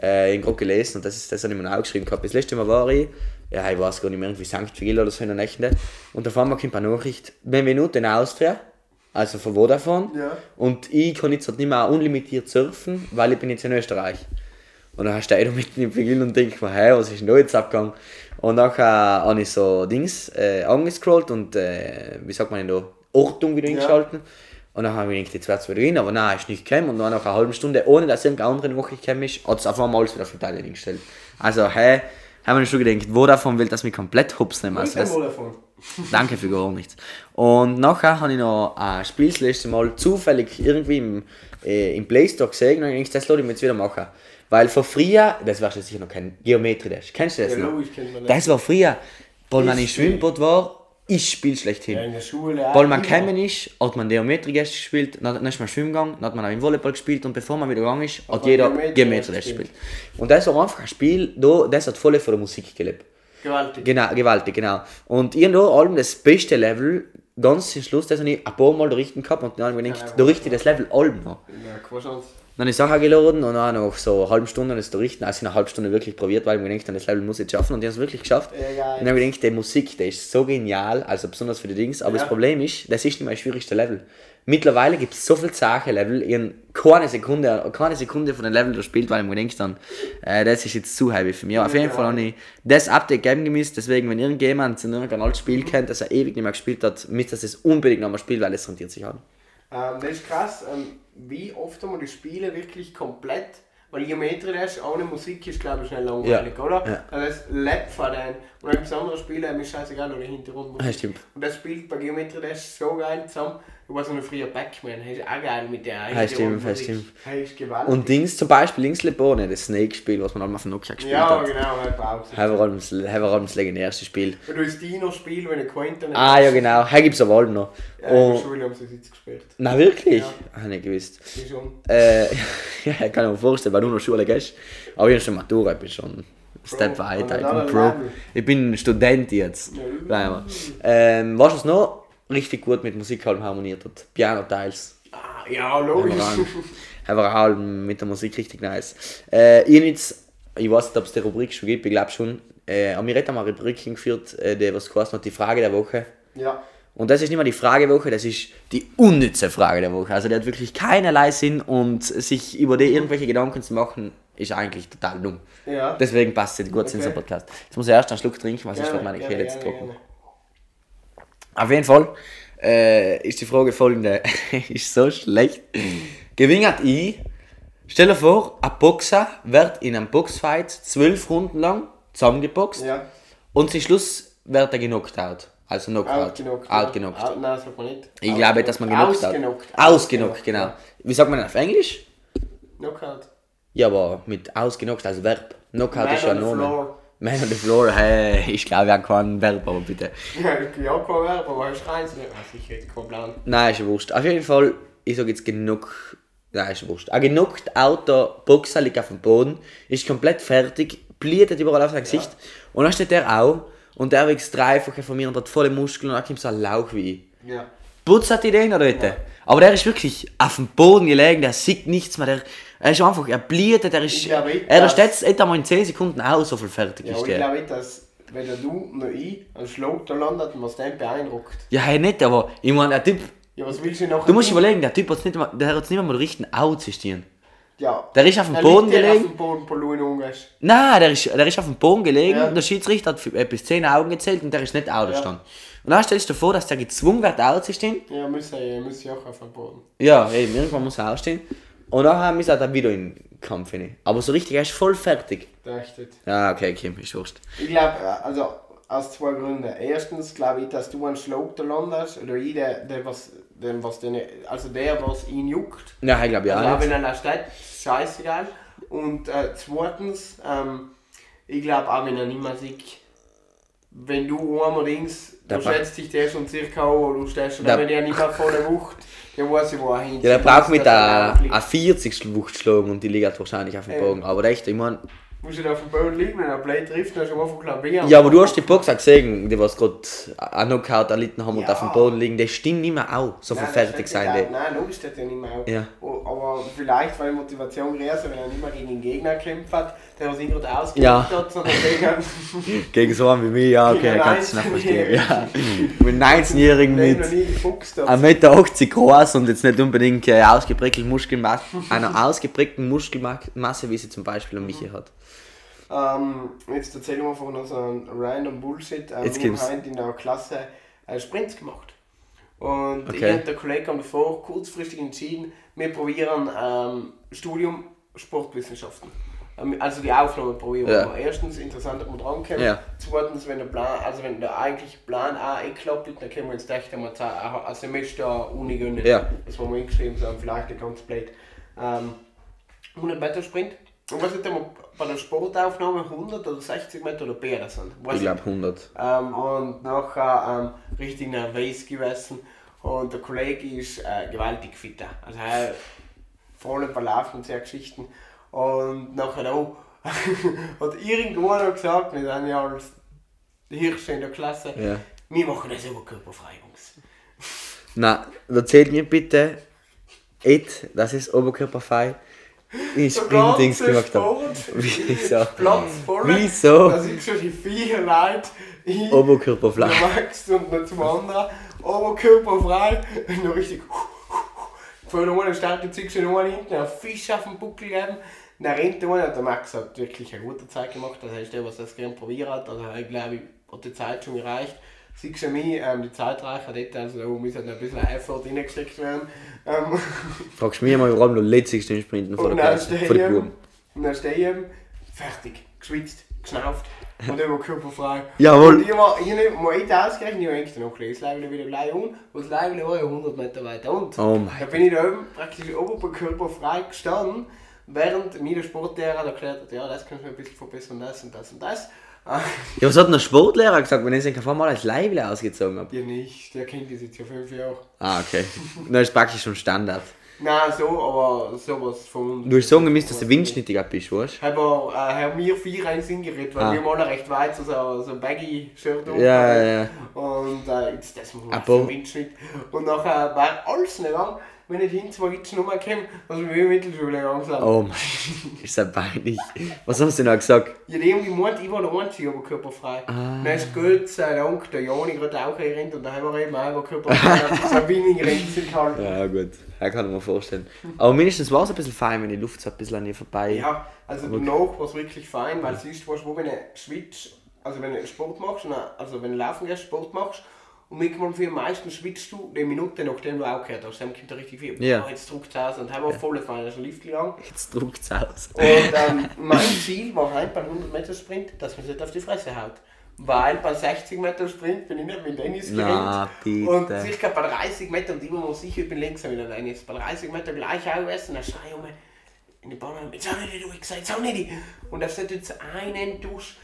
äh, ich habe gerade gelesen und das, ist, das habe ich mir auch geschrieben gehabt. Das letzte Mal war ich, ja, ich weiß gar nicht mehr, irgendwie St. Vigil oder so in der Nächte. Und da fahren wir kommt eine Nachricht, Benvenuto in Austria, also von Vodafone. Ja. Und ich kann jetzt halt nicht mehr unlimitiert surfen, weil ich bin jetzt in Österreich. Und dann stehe ich da mitten im Beginn und denke mir, hey, was ist denn da jetzt abgegangen? Und nachher habe ich so Dings äh, angescrollt und, äh, wie sagt man denn da, Ortung wieder eingeschalten. Und dann habe ich gedacht, jetzt wird es wieder rein, aber nein, ist nicht gekommen. Und dann nach einer halben Stunde, ohne dass irgendeine andere Woche gekommen ist, hat es auf einmal alles wieder auf Italien eingestellt. Also, hey, haben wir schon gedacht, Vodafone will, dass mich komplett hops nehmen. Also, das, davon. Danke für gar nichts. Und nachher habe ich noch ein Spiel das letzte Mal zufällig irgendwie im, äh, im Play Store gesehen und ich, das lasse ich mir jetzt wieder machen. Weil vor früher, das wirst du sicher noch kennen, Geometrie Dash. Kennst du das Ja, noch? logisch kennt man das. Das war früher, weil man im Ich. Schwimmbad war, ich spiel schlechthin. Ja, in der Schule auch Weil man gekommen ist, hat man Geometrie gespielt, dann dann ist man schwimmen gegangen, dann hat man auch im Volleyball gespielt und bevor man wieder gegangen ist, hat man jeder Geometrie gespielt. Und das war einfach ein Spiel, da, das hat voll von der Musik gelebt. Gewaltig. Genau, gewaltig, genau. Und irgendwo allem das beste Level, ganz zum Schluss, das habe ich ein paar Mal richten gehabt und dann habe ich gedacht, da richte ich das Level allem noch. Ja, keine Chance. Dann ich Sachen geladen und dann nach so einer halben Stunde ist da richten, also in einer halben Stunde wirklich probiert, weil ich mir gedacht habe, das Level muss ich jetzt schaffen und die haben es wirklich geschafft. Ja, geil. und dann habe ich gedacht, die Musik, die ist so genial, also besonders für die Dings, aber Ja. das Problem ist, das ist nicht mein schwierigste Level. Mittlerweile gibt es so viele Sachen-Level, ich habe keine Sekunde, keine Sekunde von den Level gespielt, weil ich mir gedacht habe, äh, das ist jetzt zu heavy für mich. Aber auf jeden Fall habe ich das Update geben gemisst, deswegen, wenn irgendjemand in irgendein altes Spiel kennt, das er ewig nicht mehr gespielt hat, müsst ihr es unbedingt nochmal spielen, weil es rentiert sich an. Ähm, das ist krass, ähm, wie oft haben wir die Spiele wirklich komplett, weil Geometrie Dash ohne Musik ist glaube ich schnell langweilig, Ja. oder? Ja. Also das von denen. Und dann gibt es andere Spiele, mir ist scheißegal, oder Hintergrund. Ja, stimmt. Und das spielt bei Geometrie Dash so geil zusammen. Du warst noch früher Pac-Man, das ist auch geil mit der Ja, stimmt, ja, Hintergrundmusik. stimmt. Gewaltig. Und Dings zum Beispiel, Links Lebone, das Snake-Spiel, was man einmal von Nokia gespielt ja, hat. genau, halt brauchst Das war allem das- legendärste Spiel. du. Du das Dino-Spiel, wenn du kein Internet Ah ja genau, hier gibt es aber allem noch. Ja, in der Und, Schule haben sie es jetzt gespielt. na wirklich? Ja. Ja. Habe ich nicht gewusst. Ist schon. Äh, ja, kann ich mir vorstellen, weil du noch Schule gehst. Aber ich bin schon Matura, ich bin schon ein Step weiter. Ich bin Pro. Ich bin Student jetzt. Wir. Ähm, was was noch richtig gut mit Musik halt harmoniert hat? Piano-Teils. Ah, ja, logisch. Er war auch mit der Musik richtig nice. Äh, ich jetzt, ich weiß nicht, ob es die Rubrik schon gibt, ich glaube schon. Äh, aber wir haben mal eine Rubrik hingeführt, äh, die was geheißen hat, die Frage der Woche. Ja. Und das ist nicht mal die Fragewoche, das ist die unnütze Frage der Woche. Also die hat wirklich keinerlei Sinn und sich über die irgendwelche Gedanken zu machen, ist eigentlich total dumm. Ja. Deswegen passt es gut in so Podcast. Jetzt muss ich erst einen Schluck trinken, weil sonst wird meine Kehle jetzt trocken. Auf jeden Fall äh, ist die Frage folgende. ist so schlecht. Gewinnt ich. Stell dir vor, ein Boxer wird in einem Boxfight zwölf Runden lang zusammengeboxt Ja. und zum Schluss wird er genockt out. Also Knockout. Outgenockt. Outgenockt. Out, nein, sagt man nicht. Ich glaube, dass man genockt hat. Ausgenockt. Ausgenockt, genau. Wie sagt man auf Englisch? Knockout. Ja, aber mit ausgenockt als Verb. Knockout Man ist ja the Name. Man on the floor, hey, ich glaube, er kann Verb, aber bitte. Ja, ja, kein Verb, aber hast du rein? Ah, sicher, jetzt kein Plan. Nein, ist ja wurscht. Auf jeden Fall, ich sage jetzt genug. Nein, ist ja wurscht. Ein genockt Auto Boxer liegt auf dem Boden, ist komplett fertig, blutet überall auf sein Gesicht. Und dann steht der auch und der das Dreifache von mir und hat volle Muskeln und dann kommt so ein Lauch wie ich. Ja. Putz hat die den oder heute. Aber der ist wirklich auf dem Boden gelegen, der sieht nichts mehr. Der, er ist einfach, er blutet, er ist. Ich glaube, ich- er das- steht jetzt etwa mal in 10 Sekunden aus, so viel fertig Ja, ist aber ich der. glaube nicht, dass weder du noch ich einen Schlag da landet und was den beeindruckt. Ja, hey, nicht, aber ich meine, der Typ. Ja, was willst du nachher Du musst überlegen, der Typ hat nicht mal, der hat nicht mal richtig auszustieren. Ja. Der ist auf dem Er Boden der gelegen. auf dem Boden, Ungarsch. Nein, der ist, der ist auf dem Boden gelegen, Ja. der Schiedsrichter hat bis 10 Augen gezählt und der ist nicht out gestanden. Und dann stellst du dir vor, dass der gezwungen wird, auszustehen. Ja, muss er, muss ich auch auf dem Boden. Ja, eben, irgendwann muss er ausstehen. Und nachher muss er dann wieder in den Kampf rein. Aber so richtig, er ist voll fertig. Ja, okay, Kim, ist wurscht. Ich glaube, also aus zwei Gründen. Erstens glaube ich, dass du einen Schlag da landest, oder ich, der, der was, der, was den, also der, was ihn juckt. Ja, ich glaube ja Also wenn er steht, scheißegal. Und äh, zweitens, ähm, ich glaube auch wenn er nicht mehr sieht, wenn du einmal links, du schätzt dich der schon circa an, oder du stehst schon, Der- wenn der nicht mehr volle Wucht, der weiß ich, wo er hin Ja, der braucht mit der der a 40 Wucht schlagen und die liegt wahrscheinlich auf dem Ja. Bogen. Aber echt, ich meine. Muss ich auf dem Boden liegen, wenn er Blade trifft, dann schon einfach klavieren. Ja, aber du hast die Boxer gesehen, die was gerade einen Knockout erlitten haben und Ja. auf dem Boden liegen, die stehen nicht mehr auf, so Nein, fertig das sein auf. Nein, logisch steht ja nicht mehr auf. Ja. O- Aber vielleicht, weil Motivation größer, wenn er nicht mehr gegen den Gegner kämpft hat, der was ihn gerade ausgekämpft Ja. hat, sondern gegen Gegen so einen wie mich, ja, okay, kannst du nicht 19-Jährigen. verstehen. Ja. Mit 19-Jährigen den noch mit nie gefuchst hat. 1,80 Meter groß und jetzt nicht unbedingt äh, ausgeprägten Muskelmasse, einer ausgeprägten Muskelmasse, wie sie zum Beispiel Michi hat. Ähm, jetzt erzählen wir so einen random Bullshit. Ähm, Jetzt wir haben in der Klasse äh, Sprints gemacht. Und ich Okay. und der Kollege haben davor kurzfristig entschieden, wir probieren ähm, Studium Sportwissenschaften. Also die Aufnahme probieren Ja. wir. Erstens interessant, ob wir drankommen. Ja. Zweitens, wenn der Plan, also wenn der eigentliche Plan A eh klappt, dann können wir uns echt einmal ein Semester Uni gönnen. Ja. Das haben wir hingeschrieben, so vielleicht ein ganz blöd. Ähm, 100 Meter Sprint. Und was ist denn bei der Sportaufnahme 100 oder 60 Meter oder Bären sind? Weiß Ich glaube 100. Ähm, und nachher ähm, richtig nervös gewesen. Und der Kollege ist äh, gewaltig fitter. Also er voll überlaufen und sehr Geschichten. Und nachher auch hat irgendwann gesagt, wir sind ja als Hirsche in der Klasse, Ja. wir machen das oberkörperfrei, Jungs. Na, erzählt mir bitte, Ed, das ist Oberkörperfrei, in Sprintdings gemacht habe. Wieso? Platz voll. Wieso? Da sind schon die vier Leute. Ich, Oberkörperfrei. Der Max und noch zum anderen. Oberkörperfrei. Und noch richtig. Voll noch eine starke Zeug schon noch hinten. Einen Fisch auf den Buckel geben. Dann rennt der eine. Der Max hat wirklich eine gute Zeit gemacht. Das heißt, der, was das gerne probiert hat. Also, ich glaube, ich hat die Zeit schon gereicht. Siehst du mich, ähm, die Zeitreicher dort, also da muss halt ein bisschen Effort reingesteckt werden. Ähm, Fragst mich mal, warum du letztlich den Sprinten vor und der dann Klasse, vor der Buben. und dann stehe ich eben, fertig, geschwitzt, geschnauft und immer körperfrei. Jawohl. Und ich habe mal echt ausgerechnet, ich habe gedacht, okay, das Leibele wieder gleich um, und das Leibele war ja 100 Meter weiter und Oh da bin ich da oben praktisch oberkörperfrei gestanden, während mir der Sportlehrer erklärt hat, ja, das kannst du ein bisschen verbessern, das und das und das. Ja, was hat denn der Sportlehrer gesagt, wenn ich sich einfach mal als Leibele ausgezogen habe? ja nicht, der kennt das jetzt ja fünf Jahre. Ah, okay. Das ist praktisch schon Standard. Nein, so, aber sowas von... Du hast sagen müssen, dass du windschnittiger bist, weißt haben wir, äh, haben wir vier eins hingeredet, weil Ah. wir mal recht weit so, so, so ein Baggy-Shirt du? Ja, ja, ja. Und äh, jetzt das muss man Aber- Windschnitt. Und nachher war alles nicht lang. Wenn ich hin zwei Witze nochmal komme, was wir wie Mittelschule langsam. Oh mein, ist ja peinlich. Was hast du denn noch gesagt? Ja, die haben gemeint, ich war der Einzige, aber körperfrei. Ah. Dann ist Gott sei Dank der Jani gerade auch gerannt und da haben wir eben auch körperfrei auf die Sabine sind halt. Ja gut, das kann ich mir vorstellen. Aber mindestens war es ein bisschen fein, wenn die Luft so ein bisschen an ihr vorbei. Ja, also danach war es wirklich fein, weil siehst du, wo wenn du schwitzt, also wenn du Sport machst, auch- also wenn du laufen gehst, Sport machst, und manchmal für am meisten schwitzt du eine Minute nachdem du auch gehört hast, dann kommt da richtig viel. Ja. Boah, jetzt druckt es aus und haben wir voll fein, also Lift gegangen. Jetzt druckt es aus. Und ähm, mein Ziel war halt beim 100 Meter Sprint, dass man sich nicht auf die Fresse haut. Weil beim 60 Meter Sprint bin ich nicht mit Dennis Na, gerannt. Und circa bei 30 Meter, und immer muss ich, ich bin längst wieder Dennis, bei 30 Meter gleich aufessen, dann schrei ich um in die Bahn, jetzt auch nicht, du ich gesagt, jetzt auch nicht. Und da steht jetzt einen Dusch,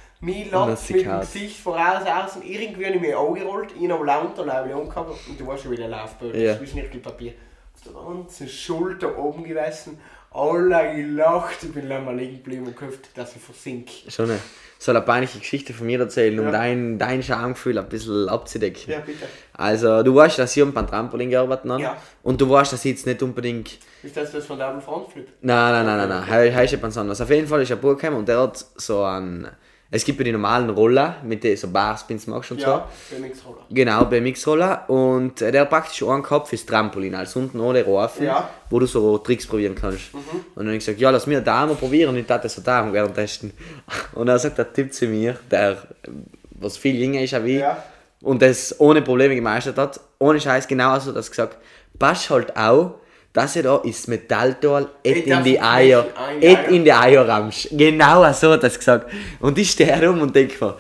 läuft sieht mit dem. Gesicht voraus, außen, irgendwie habe ich mir angerollt, ich habe blau Unterleibel angehabt und du warst schon wieder Laufböden, das ist nicht Papier. Auf der ganzen Schulter oben gewesen, alle gelacht, ich bin lange mal liegen geblieben und gehofft, dass ich versink. Schon eine, soll eine peinliche Geschichte von mir erzählen, um Ja. dein, dein Schamgefühl ein bisschen abzudecken. Ja, bitte. Also, du weißt, dass ich am Trampolin gearbeitet habe. Ja. Und du weißt, dass ich jetzt nicht unbedingt. Ist das das von Double Front Flip? Nein, nein, nein, nein, nein. He- He ist etwas anderes. Auf jeden Fall ist ein gekommen und der hat so einen. Es gibt ja die normalen Roller, mit denen so Barspins machst und so. Ja, BMX-Roller. Genau, BMX-Roller. Und äh, der hat praktisch einen gehabt fürs Trampolin, also unten ohne Reifen, Ja. wo du so Tricks probieren kannst. Und dann habe ich gesagt, ja, lass mir da mal probieren und ich tat das so da während testen. Und dann sagt der Typ zu mir, der, was viel jünger ist als ich, Ja. und das ohne Probleme gemeistert hat, ohne Scheiß, genau so das gesagt, passt halt auch, dass er da ist Metalltal et in das die ist Eier, et in die Eier ramsch. Genau so hat er es gesagt. Und ich stehe herum und denke mir,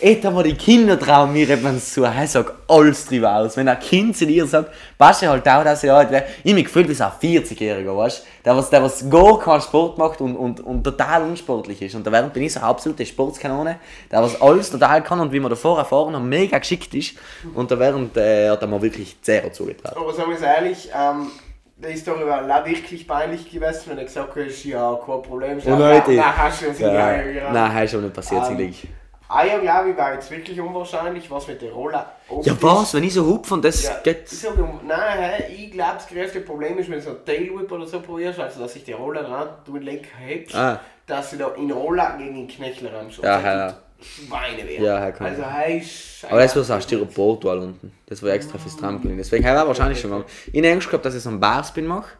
et aber die Kinder trauen mir etwas zu. Er sagt alles drüber aus. Wenn ein Kind zu dir sagt, passt ja halt auch, dass er halt, wäre. ich mich gefühlt wie so ein 40-Jähriger, weißt du? Der was, der was gar keinen Sport macht und, und, und total unsportlich ist. Und da während bin ich so eine absolute Sportskanone, der was alles total kann und wie wir davor erfahren haben, mega geschickt ist. Und da während äh, hat er mir wirklich sehr zugetraut. Aber sagen wir es ehrlich, ähm, die Story war la- wirklich peinlich gewesen, wenn er gesagt hat, ja, kein Problem. schau, Unnötig. na, na, hast du uns Ja. Gerannt. Nein, ist schon nicht passiert, Ähm, Glück. Eier, glaube ich, war jetzt wirklich unwahrscheinlich, was mit der Rolle Ja, was? Wenn ich so hupf und das Ja, geht. sag, nein, ich glaube, das größte Problem ist, wenn du so ein Tailwhip oder so probierst, also dass sich die Roller dran, du den Lenker hebst, Ah. dass du da in Roller gegen den Knöchel rammst. Ja, ja, ja. Schweine weh. Ja, ja, kann Also, hey, ist. Aber das war so ein Styropor-Tool unten. Das war extra fürs Trampolin. Deswegen habe ich wahrscheinlich schon mal. Ich habe Angst gehabt, dass ich so einen Barspin mache.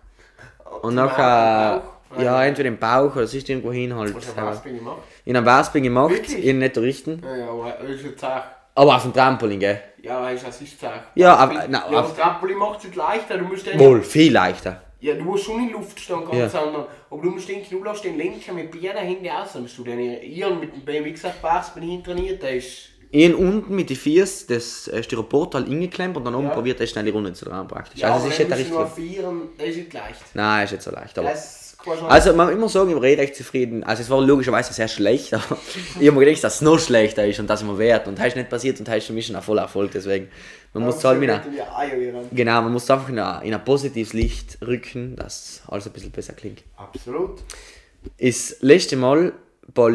Und nachher. Ja, entweder im Bauch oder sonst irgendwo hin halt. Was hast du gemacht? Ich habe einen Barspin gemacht, Wirklich? in nicht richten. Ja, ja, aber ist eine Sache. Aber auf dem Trampolin, gell? Ja, das ist Sache. Ja, aber- ja, auf- das Trampolin macht es leichter, du musst den. Wohl, viel leichter. Ja, du musst schon in Luft stehen, ganz Ja. anders. Aber du musst den Knull den Lenker mit Bier dahinter aus. Dann musst du den Ihren mit dem BMW gesagt, Bars bin ich trainiert, der ist. Habe unten mit den Füßen das äh, Styropor-Teil eingeklemmt und dann oben Ja. probiert, das schnell die Runde zu dran praktisch. Ja, also es ist nur richtige. vieren, das ist nicht leicht. Nein, ist nicht so leicht. Aber Das. Also man muss immer sagen, ich war eh recht zufrieden. Also es war logischerweise sehr schlecht, aber ich habe mir gedacht, dass es noch schlechter ist und dass ich mir wert. Und das ist nicht passiert und das ist für mich schon ein voller Erfolg. Deswegen, man muss es halt mit einer, die genau, man muss es einfach in ein, in ein positives Licht rücken, dass alles ein bisschen besser klingt. Absolut. Das letzte Mal,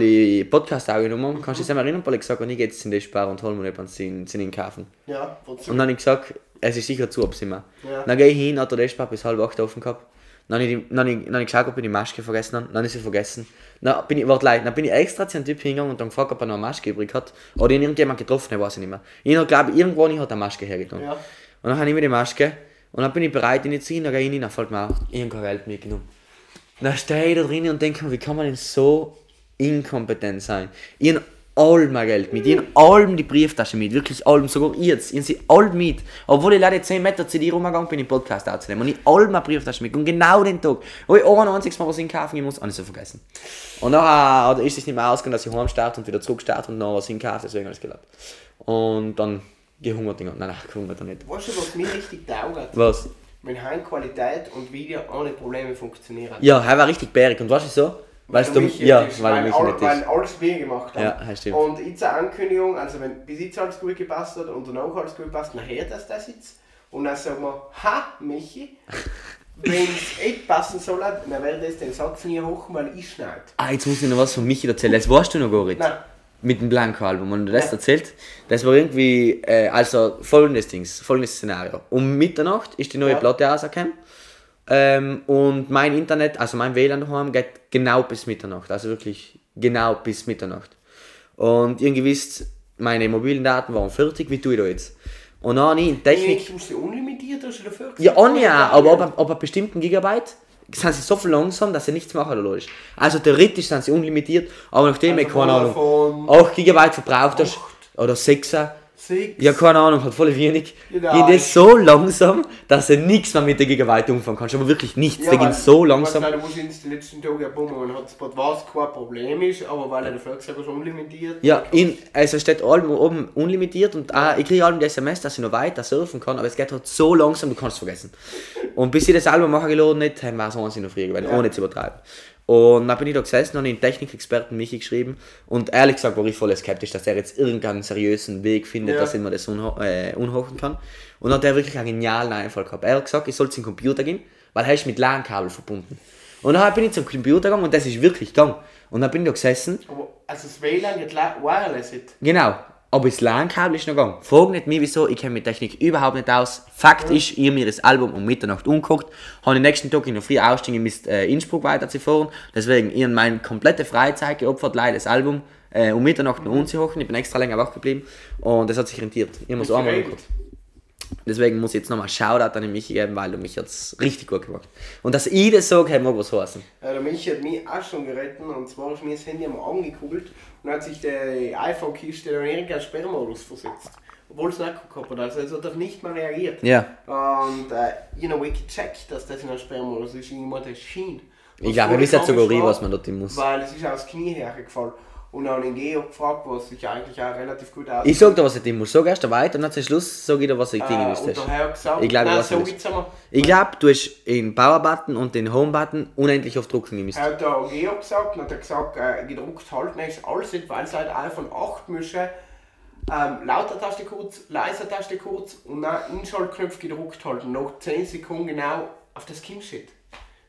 ich Podcast aufgenommen habe, kannst du dich erinnern, weil ich gesagt habe, ich gehe jetzt in den Spar und hole mir etwas in, in den Kaufen. Ja, wozu? Und dann habe ich gesagt, es ist sicher zu, ob sie mir. Ja. Dann gehe ich hin, hat der Dashbar bis halb acht offen gehabt. Dann habe ich, die- dann habe ich, dann habe ich geschaut, ob ich die Maske vergessen habe. Dann ich sie vergessen. Dann bin ich, warte, leid, dann bin ich extra zu einem Typ hingegangen und dann gefragt, ob er noch eine Maske übrig hat. Oder ihn irgendjemand getroffen, ich weiß ich nicht mehr. Ich glaube irgendwo nicht hat eine Maske hergetan. Ja. Und dann habe ich mir die Maske und dann bin ich bereit, ihn zu ziehen, dann gehe ich rein, dann fällt mir habe kein Geld mitgenommen. Dann stehe ich da drin und denke mir, wie kann man denn so inkompetent sein? Ich habe all mein Geld mit, ich habe allem die Brieftasche mit, wirklich allem, sogar jetzt, ich habe sie all mit. Obwohl ich leider 10 Meter zu dir rumgegangen bin, den Podcast aufzunehmen. Und ich all meine Brieftasche mit. Und genau den Tag, wo ich ein einziges Mal was einkaufen gehen muss, habe ich so vergessen. Und nachher oder ist es nicht mehr ausgegangen, dass ich heim starte und wieder zurück starte und noch was einkaufe, deswegen habe ich es gelassen. Und dann gehungert, nein, nein, gehungert nicht. Weißt du, was mir richtig taugt? Was? Wenn Heimqualität und Video ohne Probleme funktionieren. Ja, er war richtig bärig. Und weißt du so? Weil Weil du, mich ja, weil weil, mich all, nicht weil alles wir gemacht haben. Ja, stimmt. Und jetzt eine Ankündigung, also wenn bis jetzt alles gut gepasst hat und danach alles gut gepasst, dann hört das das jetzt. Und dann sagen wir, ha, Michi, wenn es nicht passen soll, dann werde ich den Satz nie hoch, weil ich schneide. Ah, jetzt muss ich noch was von Michi erzählen. Das weißt du noch gar nicht. Nein. Mit dem Blanco-Album. Und das Nein. erzählt, das war irgendwie, äh, also folgendes Dings, folgendes Szenario. Um Mitternacht ist die neue Ja. Platte rausgekommen. Ähm, und mein Internet, also mein WLAN daheim, geht genau bis Mitternacht. Also wirklich genau bis Mitternacht. Und ihr wisst, meine mobilen Daten waren fertig, wie tue ich da jetzt? Und dann habe ich in Technik. Technik musst du unlimitiert oder dafür? Ja, auch nicht, aber ab, ab einem bestimmten Gigabyte sind sie so viel langsam, dass sie nichts machen lassen. Also theoretisch sind sie unlimitiert, aber nachdem Also ich keine Ahnung, Vodafone 8 Gigabyte verbraucht hast, oder 6 Six. ja, keine Ahnung, hat voll wenig. Genau. Geht das so langsam, dass du nichts mehr mit der Gigabyte umfangen kannst. Aber wirklich nichts. Ja, der geht so langsam. Weil du musst ins die letzten Tage ja bummen. Man hat was kein Problem ist, aber weil er dafür gesagt hat, unlimitiert. Ja, in, also es steht allem oben unlimitiert und auch, ich kriege allem die SMS, dass ich noch weiter surfen kann, aber es geht halt so langsam, du kannst es vergessen. Und bis ich das Album machen geladen nicht, haben wir es Wahnsinn noch früher gewesen, ohne zu übertreiben. Und dann bin ich da gesessen und den Technikexperten Michi geschrieben und ehrlich gesagt war ich voll skeptisch, dass er jetzt irgendeinen seriösen Weg findet, Ja. dass ich mir das unho äh, unhochen kann. Und dann hat er wirklich einen genialen Einfall gehabt. Er hat gesagt, ich soll zum Computer gehen, weil er ist mit LAN-Kabel verbunden. Und dann bin ich zum Computer gegangen und das ist wirklich gegangen. Und dann bin ich da gesessen also das WLAN geht la- wireless. Genau. Aber das LAN-Kabel ist noch gegangen. Frag nicht mich, wieso, ich kenne mit Technik überhaupt nicht aus. Fakt ist, ich hab mir das Album um Mitternacht umgeguckt, habe den nächsten Tag in der Früh aussteigen müssen, äh, Innsbruck weiterzufahren. Deswegen, ich habe meine komplette Freizeit geopfert, leider das Album äh, um Mitternacht noch umzuhochen. Ich bin extra länger wach geblieben und das hat sich rentiert. Ich habe so einmal geregelt. angeguckt. Deswegen muss ich jetzt nochmal Shoutout an den Michi geben, weil du mich jetzt richtig gut gemacht Und dass ich das sage, hat mag was heißen. Ja, der Michi hat mich auch schon geritten und zwar ist mir das Handy einmal angekugelt und hat sich die iPhone-Kiste in irgendeinen Sperrmodus versetzt. Obwohl es nicht gehabt hat, also es hat auf nicht mehr reagiert. Ja. Und äh, ich habe wirklich gecheckt, dass das in einem Sperrmodus ist. Ich meine, das schien. Ich glaube, wisst jetzt sogar, was man dort muss. Weil es ist aus Knie hergefallen. Und dann habe ich ihn gefragt, was sich eigentlich auch relativ gut aus. Ich sag dir, was ich muss. Sag erst weiter und dann zum Schluss sag ich dir, was ich dingen äh, daher hat gesagt, Ich glaube, so. Ich glaube, du hast den Power-Button und den Home-Button unendlich oft drücken müssen. Er hat der Geo gesagt und hat gesagt, äh, gedruckt halten ist alles nicht, weil es halt iPhone 8 müssen. Ähm, lauter Taste kurz, leiser Taste kurz und dann Inschaltknopf gedruckt halten. Noch 10 Sekunden genau auf das Kind steht.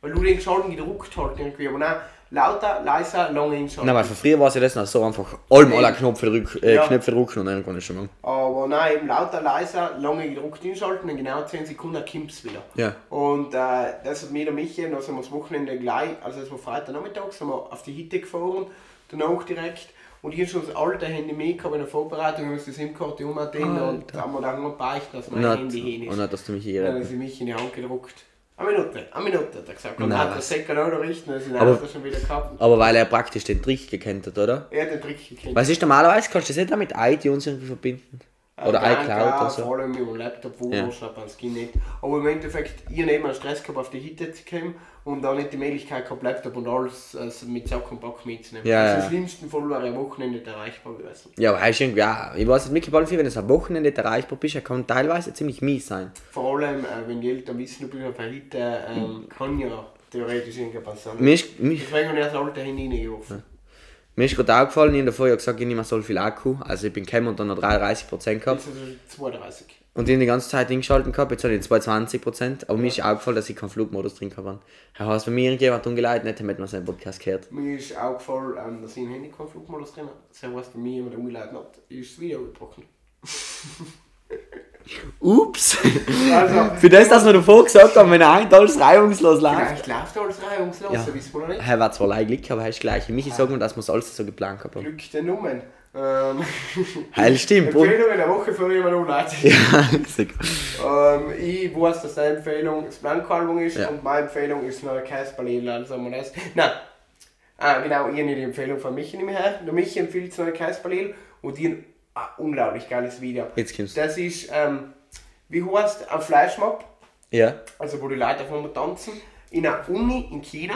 Weil du den Schalten gedruckt halten irgendwie, aber nein, lauter, leiser, lange Inschalten. Nein, weil von früher war es ja das noch so einfach allem alle Knöpfe, drück, äh, Ja. Knöpfe drücken und dann kann ich schon machen. Aber nein, eben lauter, leiser, lange gedruckt inschalten, in genau 10 Sekunden kommt es wieder. Ja. Und äh, das hat mir der Michi, dann sind wir das Wochenende gleich, also es war Freitagnachmittag, sind wir auf die Hitte gefahren, danach direkt. Und ich habe schon das alte Handy mitgehabt in der Vorbereitung, ich muss die SIM-Karte umdrehen und haben wir dann noch beichten, dass mein Handy hin ist. und nicht, dass du mich hier Dann hat sie mich in die Hand gedruckt. Eine Minute, eine Minute, hat er gesagt. Und Nein, hat er was? Säcker auch noch richten, sind Aber- wir schon wieder gehabt. Aber weil er praktisch den Trick gekannt hat, oder? Er hat den Trick gekriegt. Was ist normalerweise? Kannst du das nicht mit iTunes irgendwie verbinden? Oder Äh, iCloud ja, oder so? Vor allem mit dem Laptop, wo Ja. es nicht. Aber im Endeffekt, ich habe eben Stress gehabt, auf die Hitte zu kommen und dann nicht die Möglichkeit gehabt, Laptop und alles also mit Sack und Pack mitzunehmen. Ja, also ja. das schlimmste Fall wäre am Wochenende nicht erreichbar gewesen. Ja, ist irgendwie, ja, ich weiß nicht, mittlerweile viel, wenn du am Wochenende nicht erreichbar bist, er kann teilweise ziemlich mies sein. Vor allem, äh, wenn die Eltern wissen, du bist auf der Hitte, ähm, kann ja theoretisch irgendwas passieren. Ist, mir, Deswegen habe ich das alte Handy reingeworfen. mir ist gerade aufgefallen, ich habe vorher gesagt, ich nehme so viel Akku. Also ich bin gekommen und dann noch 33% gehabt. Jetzt ist es 32. Und ich habe die ganze Zeit eingeschaltet gehabt, jetzt habe ich 220%. Aber mir ist aufgefallen, dass ich keinen Flugmodus drin habe. Das heißt, wenn mir irgendjemand umgeleitet hätte, hätte man seinen Podcast gehört. Mir ist auch gefallen, ähm, dass ich im Handy keinen Flugmodus drin habe. Das heißt, wenn mir jemand umgeleitet hat, ist das Video gebrochen. Ups! Also, Für das, dass wir davor gesagt haben, wenn eigentlich alles reibungslos läuft. Vielleicht läuft alles reibungslos, Ja. ja. wissen wir noch nicht. Er war zwar leicht Glück, aber er ist gleich. Michi sagt mir, dass wir es alles so geplant haben. Glück der Nummern. Ähm, Heil stimmt. Und, Empfehlung in der Woche für jemanden umleitet. ja. Ähm, ich weiß, dass deine Empfehlung das Blanco-Album ist Ja. und meine Empfehlung ist noch Kasperlil, also man das. Nein, ah, genau, ich habe die Empfehlung von Michi nicht mehr her. Der Michi empfiehlt das neue Kasperlil und die ein ah, unglaublich geiles Video. Jetzt kommst. Das ist, ähm, wie heißt ein Flashmob, Ja. also wo die Leute aufeinander tanzen, in einer Uni in China,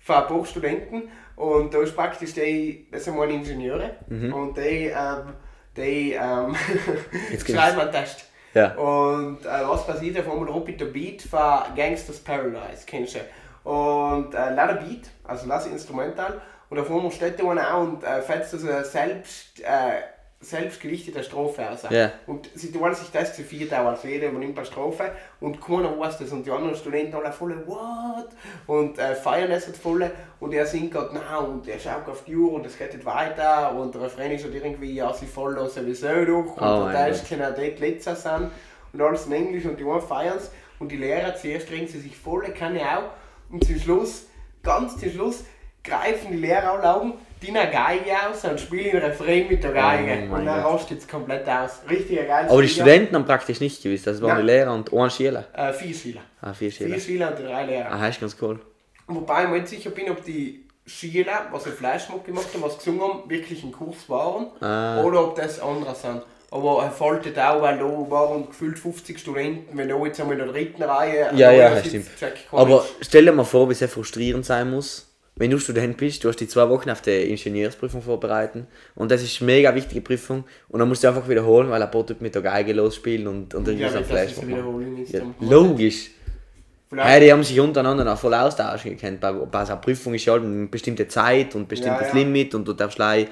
für ein paar Studenten. Und da ist praktisch die, das sind meine Ingenieure, und die, ähm, die ähm, schreiben einen Test. Ja. Und äh, was passiert auf einmal Robby the Beat für Gangsters Paradise, kennst du? Und äh, lass den Beat, also lass Instrumental, und auf einmal steht da einer und äh, fetzt also selbst, äh, selbst gedichtete Strophe aus. Ja. Und sie tun sich das zu viert auch, also jeder übernimmt eine Strophe. Und keiner weiß das. Und die anderen Studenten alle voll «What?» und äh, feiern es halt voll. Und er singt gerade «Na» und er schaut auf die Uhr und es geht nicht weiter. Und der Refrain ist halt irgendwie «Ja, sie voll sowieso durch» und Oh der Text kann auch dort letzter sein und alles in Englisch und die einen feiern es. Und die Lehrer zuerst trinken sie sich volle Kanne auf und zum Schluss, ganz zum Schluss, greifen die Lehrer alle Augen, die eine Geige aus und spielen ein Refrain mit der Geige. Oh und dann rastet es komplett aus. Richtiger geil. Aber die Studenten haben praktisch nicht gewusst, das waren Ja. die Lehrer und ein Schüler. Äh, vier Schüler. Ah, vier Schüler. Vier Schüler und drei Lehrer. Ah, ist ganz cool. Wobei ich mir nicht sicher bin, ob die Schüler, was einen Flashmob gemacht haben, was gesungen haben, wirklich ein Kurs waren Ah. oder ob das andere sind. Aber er fällt auch, weil da waren gefühlt 50 Studenten, wenn da jetzt einmal in der dritten Reihe Ja, ja, sitzt, stimmt. Aber stell dir mal vor, wie sehr frustrierend sein muss, wenn du Student bist, du hast die zwei Wochen auf der Ingenieursprüfung vorbereiten und das ist eine mega wichtige Prüfung und dann musst du einfach wiederholen, weil ein paar Typ mit der Geige losspielen und, und irgendwie ja, so ein Flash. Ja, dann- logisch. Hey, die haben sich untereinander noch voll austauschen können. Bei, bei so einer Prüfung ist ja halt eine bestimmte Zeit und ein bestimmtes Ja, ja. Limit und du darfst gleich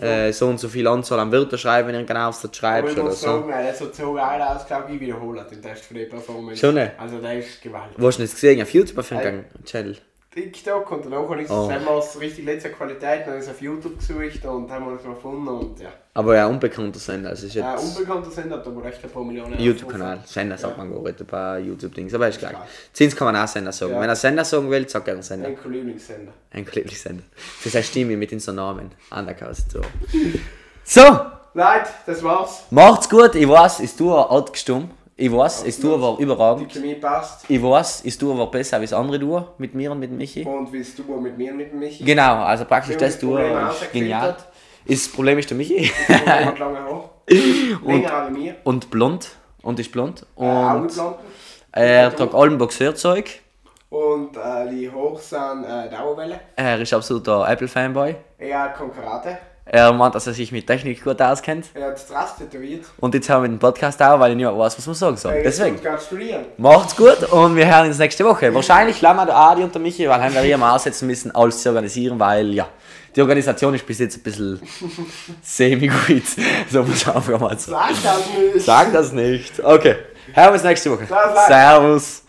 äh, so und so viel Anzahl an Wörter schreiben, wenn du einen genau Aufsatz aber schreibst ich oder muss so. sagen, er hat so so geil ausgeschaut, ich wiederhole den Test für die Performance. Schon, ne? Also der ist gewaltig. Wo hast du das gesehen? Auf YouTube auf dem Channel? TikTok und danach habe ich Oh. es einmal richtig letzte Qualität, dann habe ich es auf YouTube gesucht und haben wir es gefunden und ja. Aber ja, unbekannter Sender. Also ist jetzt unbekannter Sender hat aber recht ein paar Millionen. YouTube-Kanal. Sender sagt man gar nicht bei YouTube-Dings, aber ist klar. Zins kann man auch Sender sagen. Ja. Wenn er Sender sagen will, sagt er einen Sender. Ein Lieblingssender. Ein Lieblingssender. Für seine Stimme mit in so Namen. Undercast. So. so, Leute, das war's. macht's gut. Ich weiß, ist du alt gestumm. Ich weiß, ist du war Die überragend. Chemie passt. Ich weiß, ist du war besser als andere du mit mir und mit Michi. Und wie du mit mir mit Michi. Genau, also praktisch das das ist genial. Ist das Problem ist der Michi. hat lange Haar. Länger als mir. und blond. Und ist blond. Äh, Und Augenplanken. er tragt allem Boxerzeug. Und äh, die hoch sind äh, Dauerwelle. Er ist absoluter Apple-Fanboy. Er hat Karate. Er meint, dass er sich mit Technik gut auskennt. Er hat Strass tätowiert. Und jetzt haben wir den Podcast auch, weil ich nicht mehr weiß, was man sagen soll. Deswegen. Macht's gut und wir hören uns nächste Woche. Wahrscheinlich lassen wir Adi und der Michi, weil haben wir hier mal aussetzen müssen, alles zu organisieren, weil ja, die Organisation ist bis jetzt ein bisschen semi-gut. So muss man einfach mal sagen. Sag das nicht. Sag das nicht. Okay, hören wir uns nächste Woche. Servus.